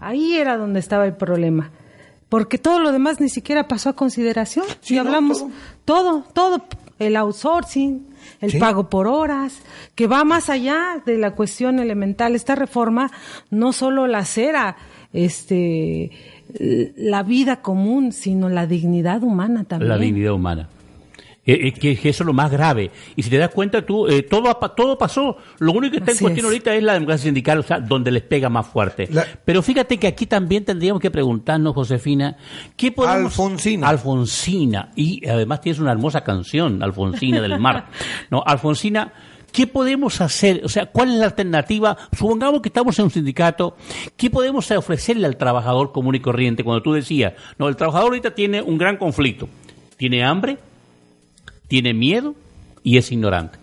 Ahí era donde estaba el problema. Porque todo lo demás ni siquiera pasó a consideración. Si hablamos todo, todo, el outsourcing, el Sí. pago por horas, que va más allá de la cuestión elemental. Esta reforma no solo lacera este, la vida común, sino la dignidad humana también. La dignidad humana. Eh, eh, que, que eso es lo más grave. Y si te das cuenta tú, eh, todo, todo pasó. Lo único que está Así en cuestión es. ahorita es la democracia sindical, o sea, donde les pega más fuerte. Pero fíjate que aquí también tendríamos que preguntarnos, Josefina, ¿qué podemos... Alfonsina. Alfonsina. Y además tienes una hermosa canción, Alfonsina del Mar. No, Alfonsina, ¿qué podemos hacer? O sea, ¿cuál es la alternativa? Supongamos que estamos en un sindicato, ¿qué podemos ofrecerle al trabajador común y corriente? Cuando tú decías, no, el trabajador ahorita tiene un gran conflicto. Tiene hambre, tiene miedo y es ignorante.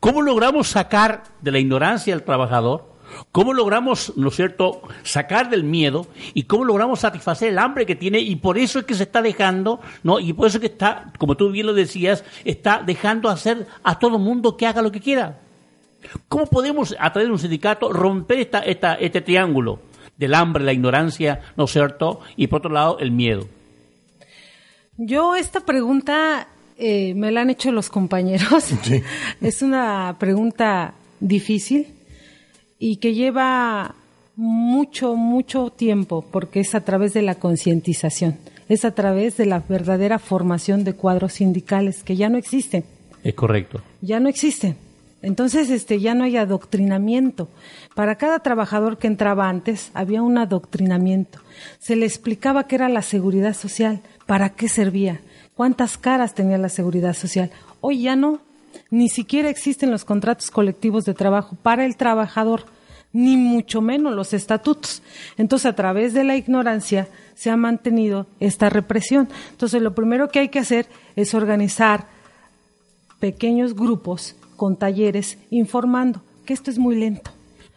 ¿Cómo logramos sacar de la ignorancia al trabajador? ¿Cómo logramos, ¿no es cierto?, sacar del miedo y cómo logramos satisfacer el hambre que tiene y por eso es que se está dejando, ¿no? Y por eso es que está, como tú bien lo decías, está dejando hacer a todo mundo que haga lo que quiera. ¿Cómo podemos, a través de un sindicato, romper esta, esta, este triángulo del hambre, la ignorancia, ¿no es cierto? Y por otro lado, el miedo. Yo esta pregunta eh, me la han hecho los compañeros. es una pregunta difícil y que lleva mucho, mucho tiempo, porque es a través de la concientización, es a través de la verdadera formación de cuadros sindicales que ya no existen. Es correcto. Ya no existen. Entonces, este, ya no hay adoctrinamiento. Para cada trabajador que entraba antes, había un adoctrinamiento. Se le explicaba qué era la seguridad social, para qué servía, cuántas caras tenía la seguridad social. Hoy ya no. Ni siquiera existen los contratos colectivos de trabajo para el trabajador, ni mucho menos los estatutos. Entonces, a través de la ignorancia se ha mantenido esta represión. Entonces, lo primero que hay que hacer es organizar pequeños grupos con talleres informando que esto es muy lento.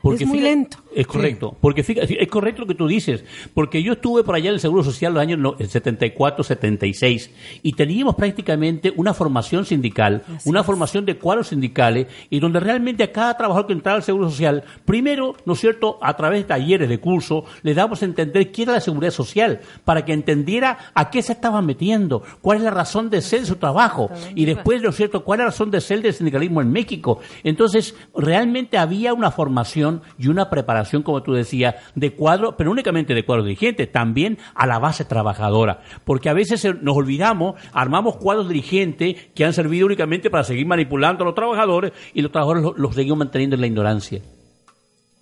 es muy lento. Es correcto, porque fíjate, es correcto lo que tú dices, porque yo estuve por allá en el Seguro Social los años 74, 76 y teníamos prácticamente una formación sindical, una formación de cuadros sindicales y donde realmente a cada trabajador que entraba al Seguro Social, primero, ¿no es cierto?, a través de talleres de curso, le damos a entender qué era la seguridad social, para que entendiera a qué se estaba metiendo, cuál es la razón de ser de su trabajo y después, ¿no es cierto?, cuál es la razón de ser del sindicalismo en México. Entonces, realmente había una formación y una preparación como tú decías, de cuadro, pero únicamente de cuadros dirigentes, también a la base trabajadora. Porque a veces nos olvidamos, armamos cuadros dirigentes que han servido únicamente para seguir manipulando a los trabajadores y los trabajadores los seguimos manteniendo en la ignorancia.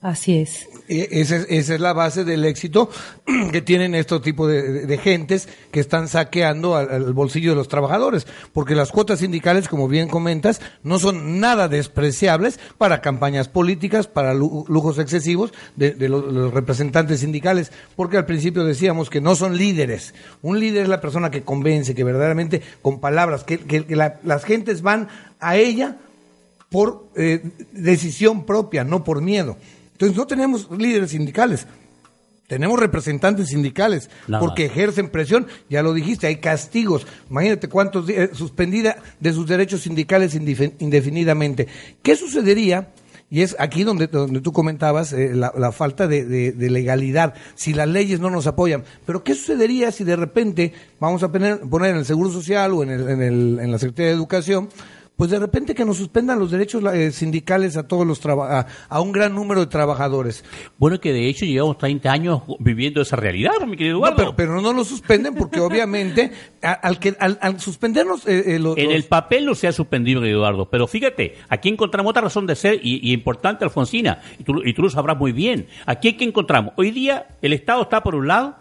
Así es. E, esa es, esa es la base del éxito que tienen estos tipos de, gentes que están saqueando al, bolsillo de los trabajadores, porque las cuotas sindicales, como bien comentas, no son nada despreciables para campañas políticas, para lujos excesivos de, los, representantes sindicales, porque al principio decíamos que no son líderes. Un líder es la persona que convence, que verdaderamente con palabras, que, las gentes van a ella por eh, decisión propia, no por miedo. Entonces no tenemos líderes sindicales, tenemos representantes sindicales porque ejercen presión, ya lo dijiste, hay castigos. Imagínate cuántos días, eh, suspendida de sus derechos sindicales indefinidamente. ¿Qué sucedería? Y es aquí donde, donde tú comentabas eh, la, falta de, legalidad, si las leyes no nos apoyan. Pero ¿qué sucedería si de repente vamos a poner, poner en el Seguro Social o en, el, en, el, en la Secretaría de Educación pues de repente que nos suspendan los derechos eh, sindicales a todos los a, a, un gran número de trabajadores. Bueno, que de hecho llevamos 30 años viviendo esa realidad, mi querido Eduardo. No, pero, no lo suspenden porque obviamente al, que, al, suspendernos... Eh, eh, en el papel no se ha suspendido, querido Eduardo, pero fíjate, aquí encontramos otra razón de ser y, importante, Alfonsina, y tú, y tú lo sabrás muy bien. Aquí, ¿qué encontramos? Hoy día el Estado está por un lado,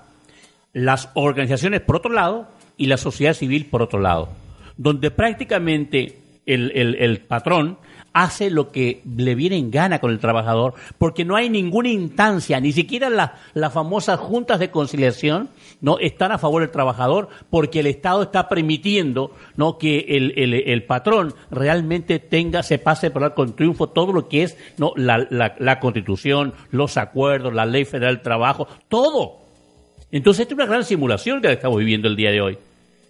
las organizaciones por otro lado y la sociedad civil por otro lado, donde prácticamente el, el, el, patrón hace lo que le viene en gana con el trabajador, porque no hay ninguna instancia, ni siquiera las famosas juntas de conciliación, no están a favor del trabajador, porque el Estado está permitiendo no que el, el, el patrón realmente tenga, se pase por con triunfo todo lo que es no la, la, la Constitución, los acuerdos, la Ley Federal del Trabajo, todo. Entonces, esta es una gran simulación que estamos viviendo el día de hoy.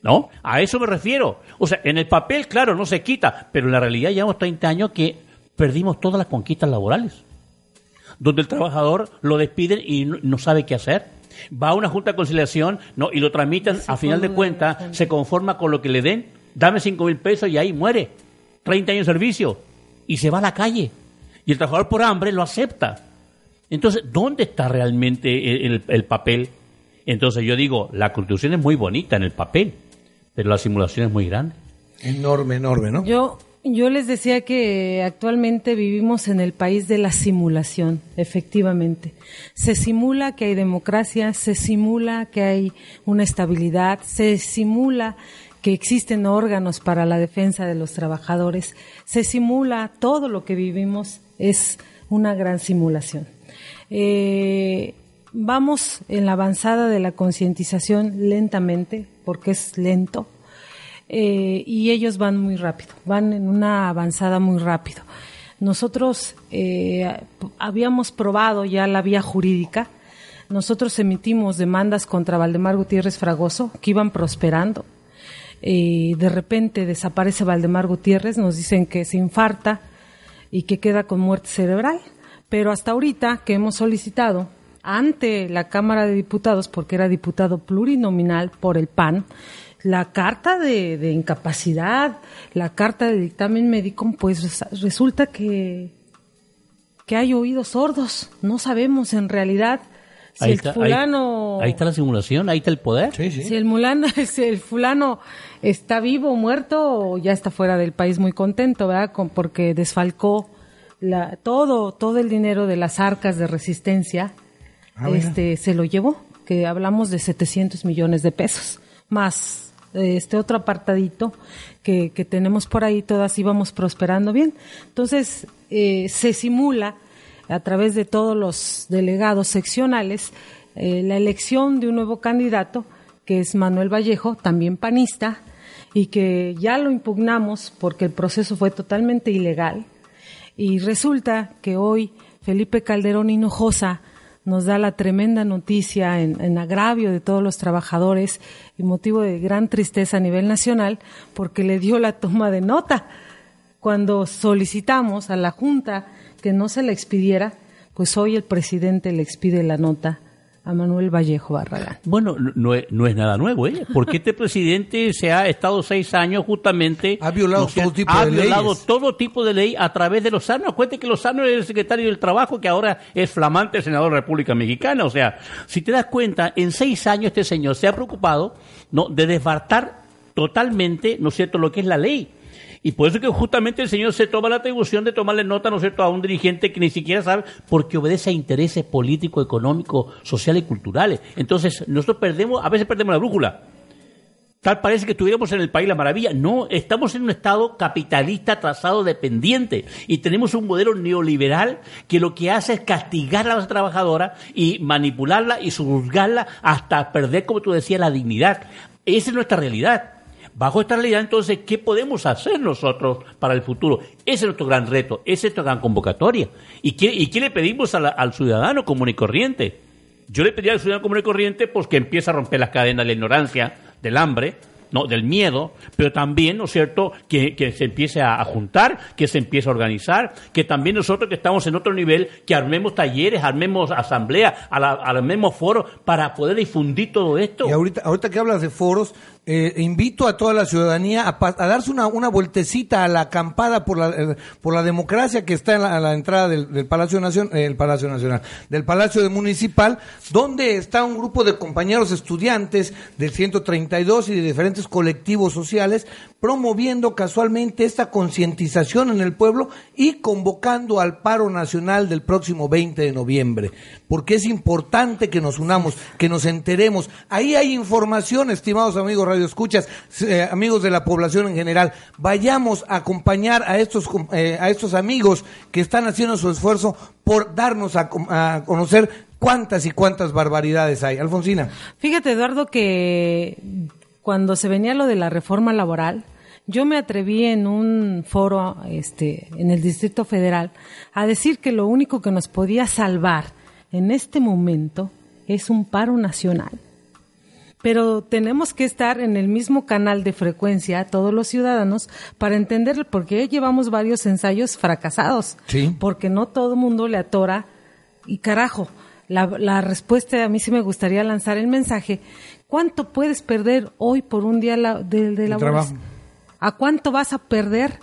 ¿No? A eso me refiero. O sea, en el papel, claro, no se quita, pero en la realidad llevamos 30 años que perdimos todas las conquistas laborales. Donde el trabajador lo despiden y no, sabe qué hacer. Va a una junta de conciliación ¿no? y lo tramitan, a final de cuentas, se conforma con lo que le den, dame 5 mil pesos y ahí muere. 30 años de servicio y se va a la calle. Y el trabajador por hambre lo acepta. Entonces, ¿dónde está realmente el, el papel? Entonces yo digo, la constitución es muy bonita en el papel, pero la simulación es muy grande. Enorme, enorme, ¿no? Yo, yo les decía que actualmente vivimos en el país de la simulación, efectivamente. Se simula que hay democracia, se simula que hay una estabilidad, se simula que existen órganos para la defensa de los trabajadores. Se simula todo lo que vivimos, es una gran simulación. Eh, vamos en la avanzada de la concientización lentamente, porque es lento, eh, y ellos van muy rápido, van en una avanzada muy rápido. Nosotros eh, habíamos probado ya la vía jurídica, nosotros emitimos demandas contra Valdemar Gutiérrez Fragoso, que iban prosperando. y de repente desaparece Valdemar Gutiérrez, nos dicen que se infarta y que queda con muerte cerebral. Pero hasta ahorita que hemos solicitado ante la Cámara de Diputados, porque era diputado plurinominal por el PAN, la carta de, incapacidad, la carta de dictamen médico, pues resulta que, que hay oídos sordos. No sabemos en realidad si ahí el está, fulano... Ahí, está la simulación, ahí está el poder. Si el, mulano, si el fulano está vivo o muerto o ya está fuera del país muy contento, ¿verdad? Con, porque desfalcó la, todo, todo el dinero de las arcas de resistencia, Ah, este, se lo llevó, que hablamos de 700 millones de pesos, más este otro apartadito que, que tenemos por ahí, todas íbamos prosperando bien. Entonces, eh, se simula a través de todos los delegados seccionales eh, la elección de un nuevo candidato, que es Manuel Vallejo, también panista, y que ya lo impugnamos porque el proceso fue totalmente ilegal. Y resulta que hoy Felipe Calderón Hinojosa nos da la tremenda noticia en, agravio de todos los trabajadores y motivo de gran tristeza a nivel nacional porque le dio la toma de nota. Cuando solicitamos a la Junta que no se la expidiera, pues hoy el presidente le expide la nota a Manuel Vallejo Barragán. Bueno, no es, no es nada nuevo, ¿eh? Porque este presidente se ha estado seis años justamente... Ha violado ¿no sé, todo tipo ha de violado leyes. todo tipo de ley a través de Lozano. Acuérdate que Lozano es el secretario del Trabajo, que ahora es flamante senador de la República Mexicana. O sea, si te das cuenta, en seis años este señor se ha preocupado ¿no? de desbartar totalmente, ¿no es cierto?, lo que es la ley. Y por eso que justamente el señor se toma la atribución de tomarle nota, ¿no es cierto?, a un dirigente que ni siquiera sabe, porque obedece a intereses políticos, económicos, sociales y culturales. Entonces, nosotros perdemos, a veces perdemos la brújula. Tal parece que estuviéramos en el país la maravilla. No, estamos en un estado capitalista trazado dependiente y tenemos un modelo neoliberal que lo que hace es castigar a la trabajadora y manipularla y subjuzgarla hasta perder, como tú decías, la dignidad. Esa es nuestra realidad. Bajo esta realidad, entonces, ¿qué podemos hacer nosotros para el futuro? Ese es nuestro gran reto, esa es nuestra gran convocatoria. ¿Y qué, y qué le pedimos al ciudadano común y corriente? Yo le pediría al ciudadano común y corriente pues, que empiece a romper las cadenas de la ignorancia, del hambre, no, del miedo, pero también, ¿no es cierto?, que, que se empiece a, juntar, que se empiece a organizar, que también nosotros que estamos en otro nivel, que armemos talleres, armemos asambleas, armemos foros para poder difundir todo esto. Y ahorita, ahorita que hablas de foros, eh, invito a toda la ciudadanía a, darse una, una vueltecita a la acampada por la, eh, por la democracia que está en la, a la entrada del, Palacio Nacional, el Palacio Nacional, del Palacio de Municipal, donde está un grupo de compañeros estudiantes del 132 y de diferentes colectivos sociales promoviendo casualmente esta concientización en el pueblo y convocando al paro nacional del próximo 20 de noviembre, porque es importante que nos unamos, que nos enteremos. Ahí hay información, estimados amigos Radio Escuchas, eh, amigos de la población en general. Vayamos a acompañar a estos, eh, a estos amigos que están haciendo su esfuerzo por darnos a, a conocer cuántas y cuántas barbaridades hay. Alfonsina. Fíjate, Eduardo, que cuando se venía lo de la reforma laboral, yo me atreví en un foro este, en el Distrito Federal a decir que lo único que nos podía salvar en este momento es un paro nacional. Pero tenemos que estar en el mismo canal de frecuencia, todos los ciudadanos, para entender por qué llevamos varios ensayos fracasados. Sí. Porque no todo el mundo le atora. Y carajo, la, la respuesta a mí sí me gustaría lanzar el mensaje. ¿Cuánto puedes perder hoy por un día de, de trabajo. ¿A cuánto vas a perder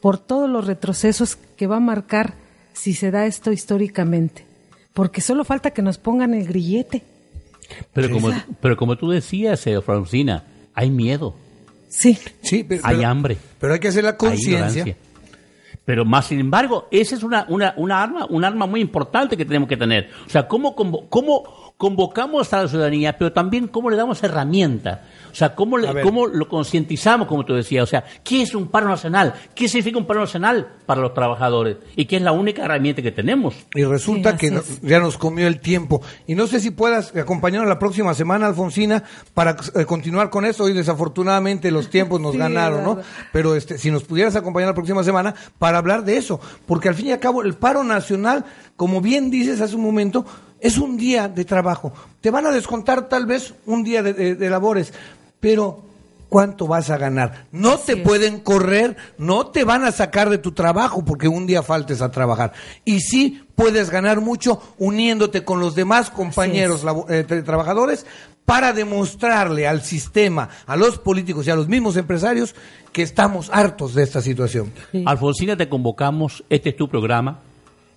por todos los retrocesos que va a marcar si se da esto históricamente? Porque solo falta que nos pongan el grillete. Pero, como, pero como tú decías, eh, Francina, hay miedo, Sí. Sí, pero, hay pero- hambre. pero hay que hacer la hay conciencia. Pero más sin embargo, esa es una, una, una arma, un arma muy importante que tenemos que tener. O sea, ¿cómo, cómo, cómo, convocamos a la ciudadanía, pero también cómo le damos herramientas. O sea, cómo, le- cómo lo concientizamos, como tú decías. O sea, ¿qué es un paro nacional? ¿Qué significa un paro nacional para los trabajadores? Y que es la única herramienta que tenemos. Y resulta Sí, que no- ya nos comió el tiempo. Y no sé si puedas acompañarnos la próxima semana, Alfonsina, para eh, continuar con eso. Hoy desafortunadamente los tiempos nos Sí, ganaron, ¿no? Pero este, si nos pudieras acompañar la próxima semana para hablar de eso. Porque al fin y al cabo el paro nacional, como bien dices hace un momento, es un día de trabajo. Te van a descontar tal vez un día de, de- de labores, pero ¿cuánto vas a ganar? No te pueden correr, no te van a sacar de tu trabajo porque un día faltes a trabajar. Y sí puedes ganar mucho uniéndote con los demás compañeros labo- eh, tra- trabajadores para demostrarle al sistema, a los políticos y a los mismos empresarios que estamos hartos de esta situación. Alfonsina, te convocamos, este es tu programa.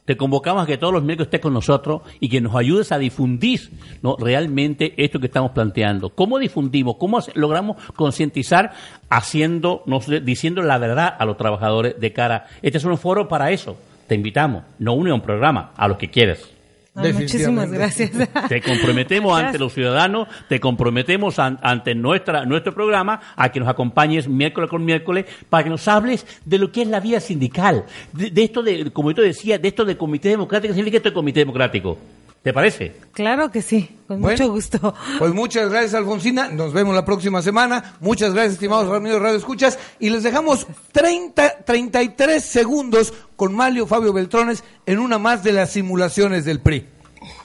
Te convocamos a que todos los miércoles estés con nosotros y que nos ayudes a difundir ¿no? realmente esto que estamos planteando. ¿Cómo difundimos? ¿Cómo logramos concientizar haciendo, no sé, diciendo la verdad a los trabajadores de cara? Este es un foro para eso. Te invitamos, no une a un programa, a los que quieres. Ay, muchísimas gracias. Te comprometemos ante los ciudadanos, te comprometemos an- ante nuestra, nuestro programa a que nos acompañes miércoles con miércoles para que nos hables de lo que es la vida sindical, de, de esto de, como yo te decía, de esto de comité democrático, ¿qué significa esto de comité democrático? ¿Te parece? Claro que sí, con Bueno, mucho gusto. Pues muchas gracias, Alfonsina. Nos vemos la próxima semana. Muchas gracias, estimados amigos de Radio Escuchas. Y les dejamos 30, 33 segundos con Mario Fabio Beltrones en una más de las simulaciones del PRI.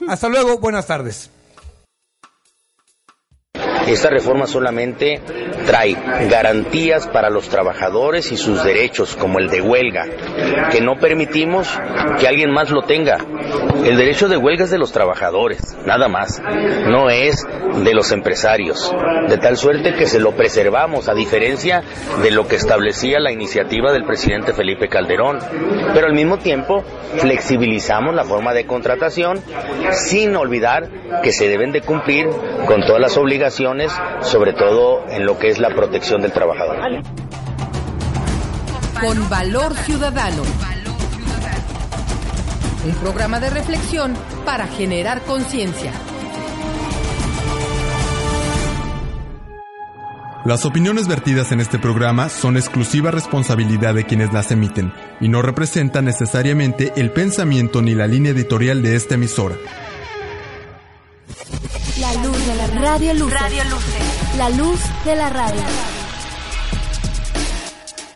Hasta luego, buenas tardes. Esta reforma solamente trae garantías para los trabajadores y sus derechos, como el de huelga, que no permitimos que alguien más lo tenga. El derecho de huelga es de los trabajadores, nada más, no es de los empresarios, de tal suerte que se lo preservamos, a diferencia de lo que establecía la iniciativa del presidente Felipe Calderón. Pero al mismo tiempo flexibilizamos la forma de contratación sin olvidar que se deben de cumplir con todas las obligaciones, sobre todo en lo que es la protección del trabajador. Con Valor Ciudadano. Un programa de reflexión para generar conciencia. Las opiniones vertidas en este programa son exclusiva responsabilidad de quienes las emiten y no representan necesariamente el pensamiento ni la línea editorial de esta emisora. La luz de la radio. Radio Luces. La luz de la radio.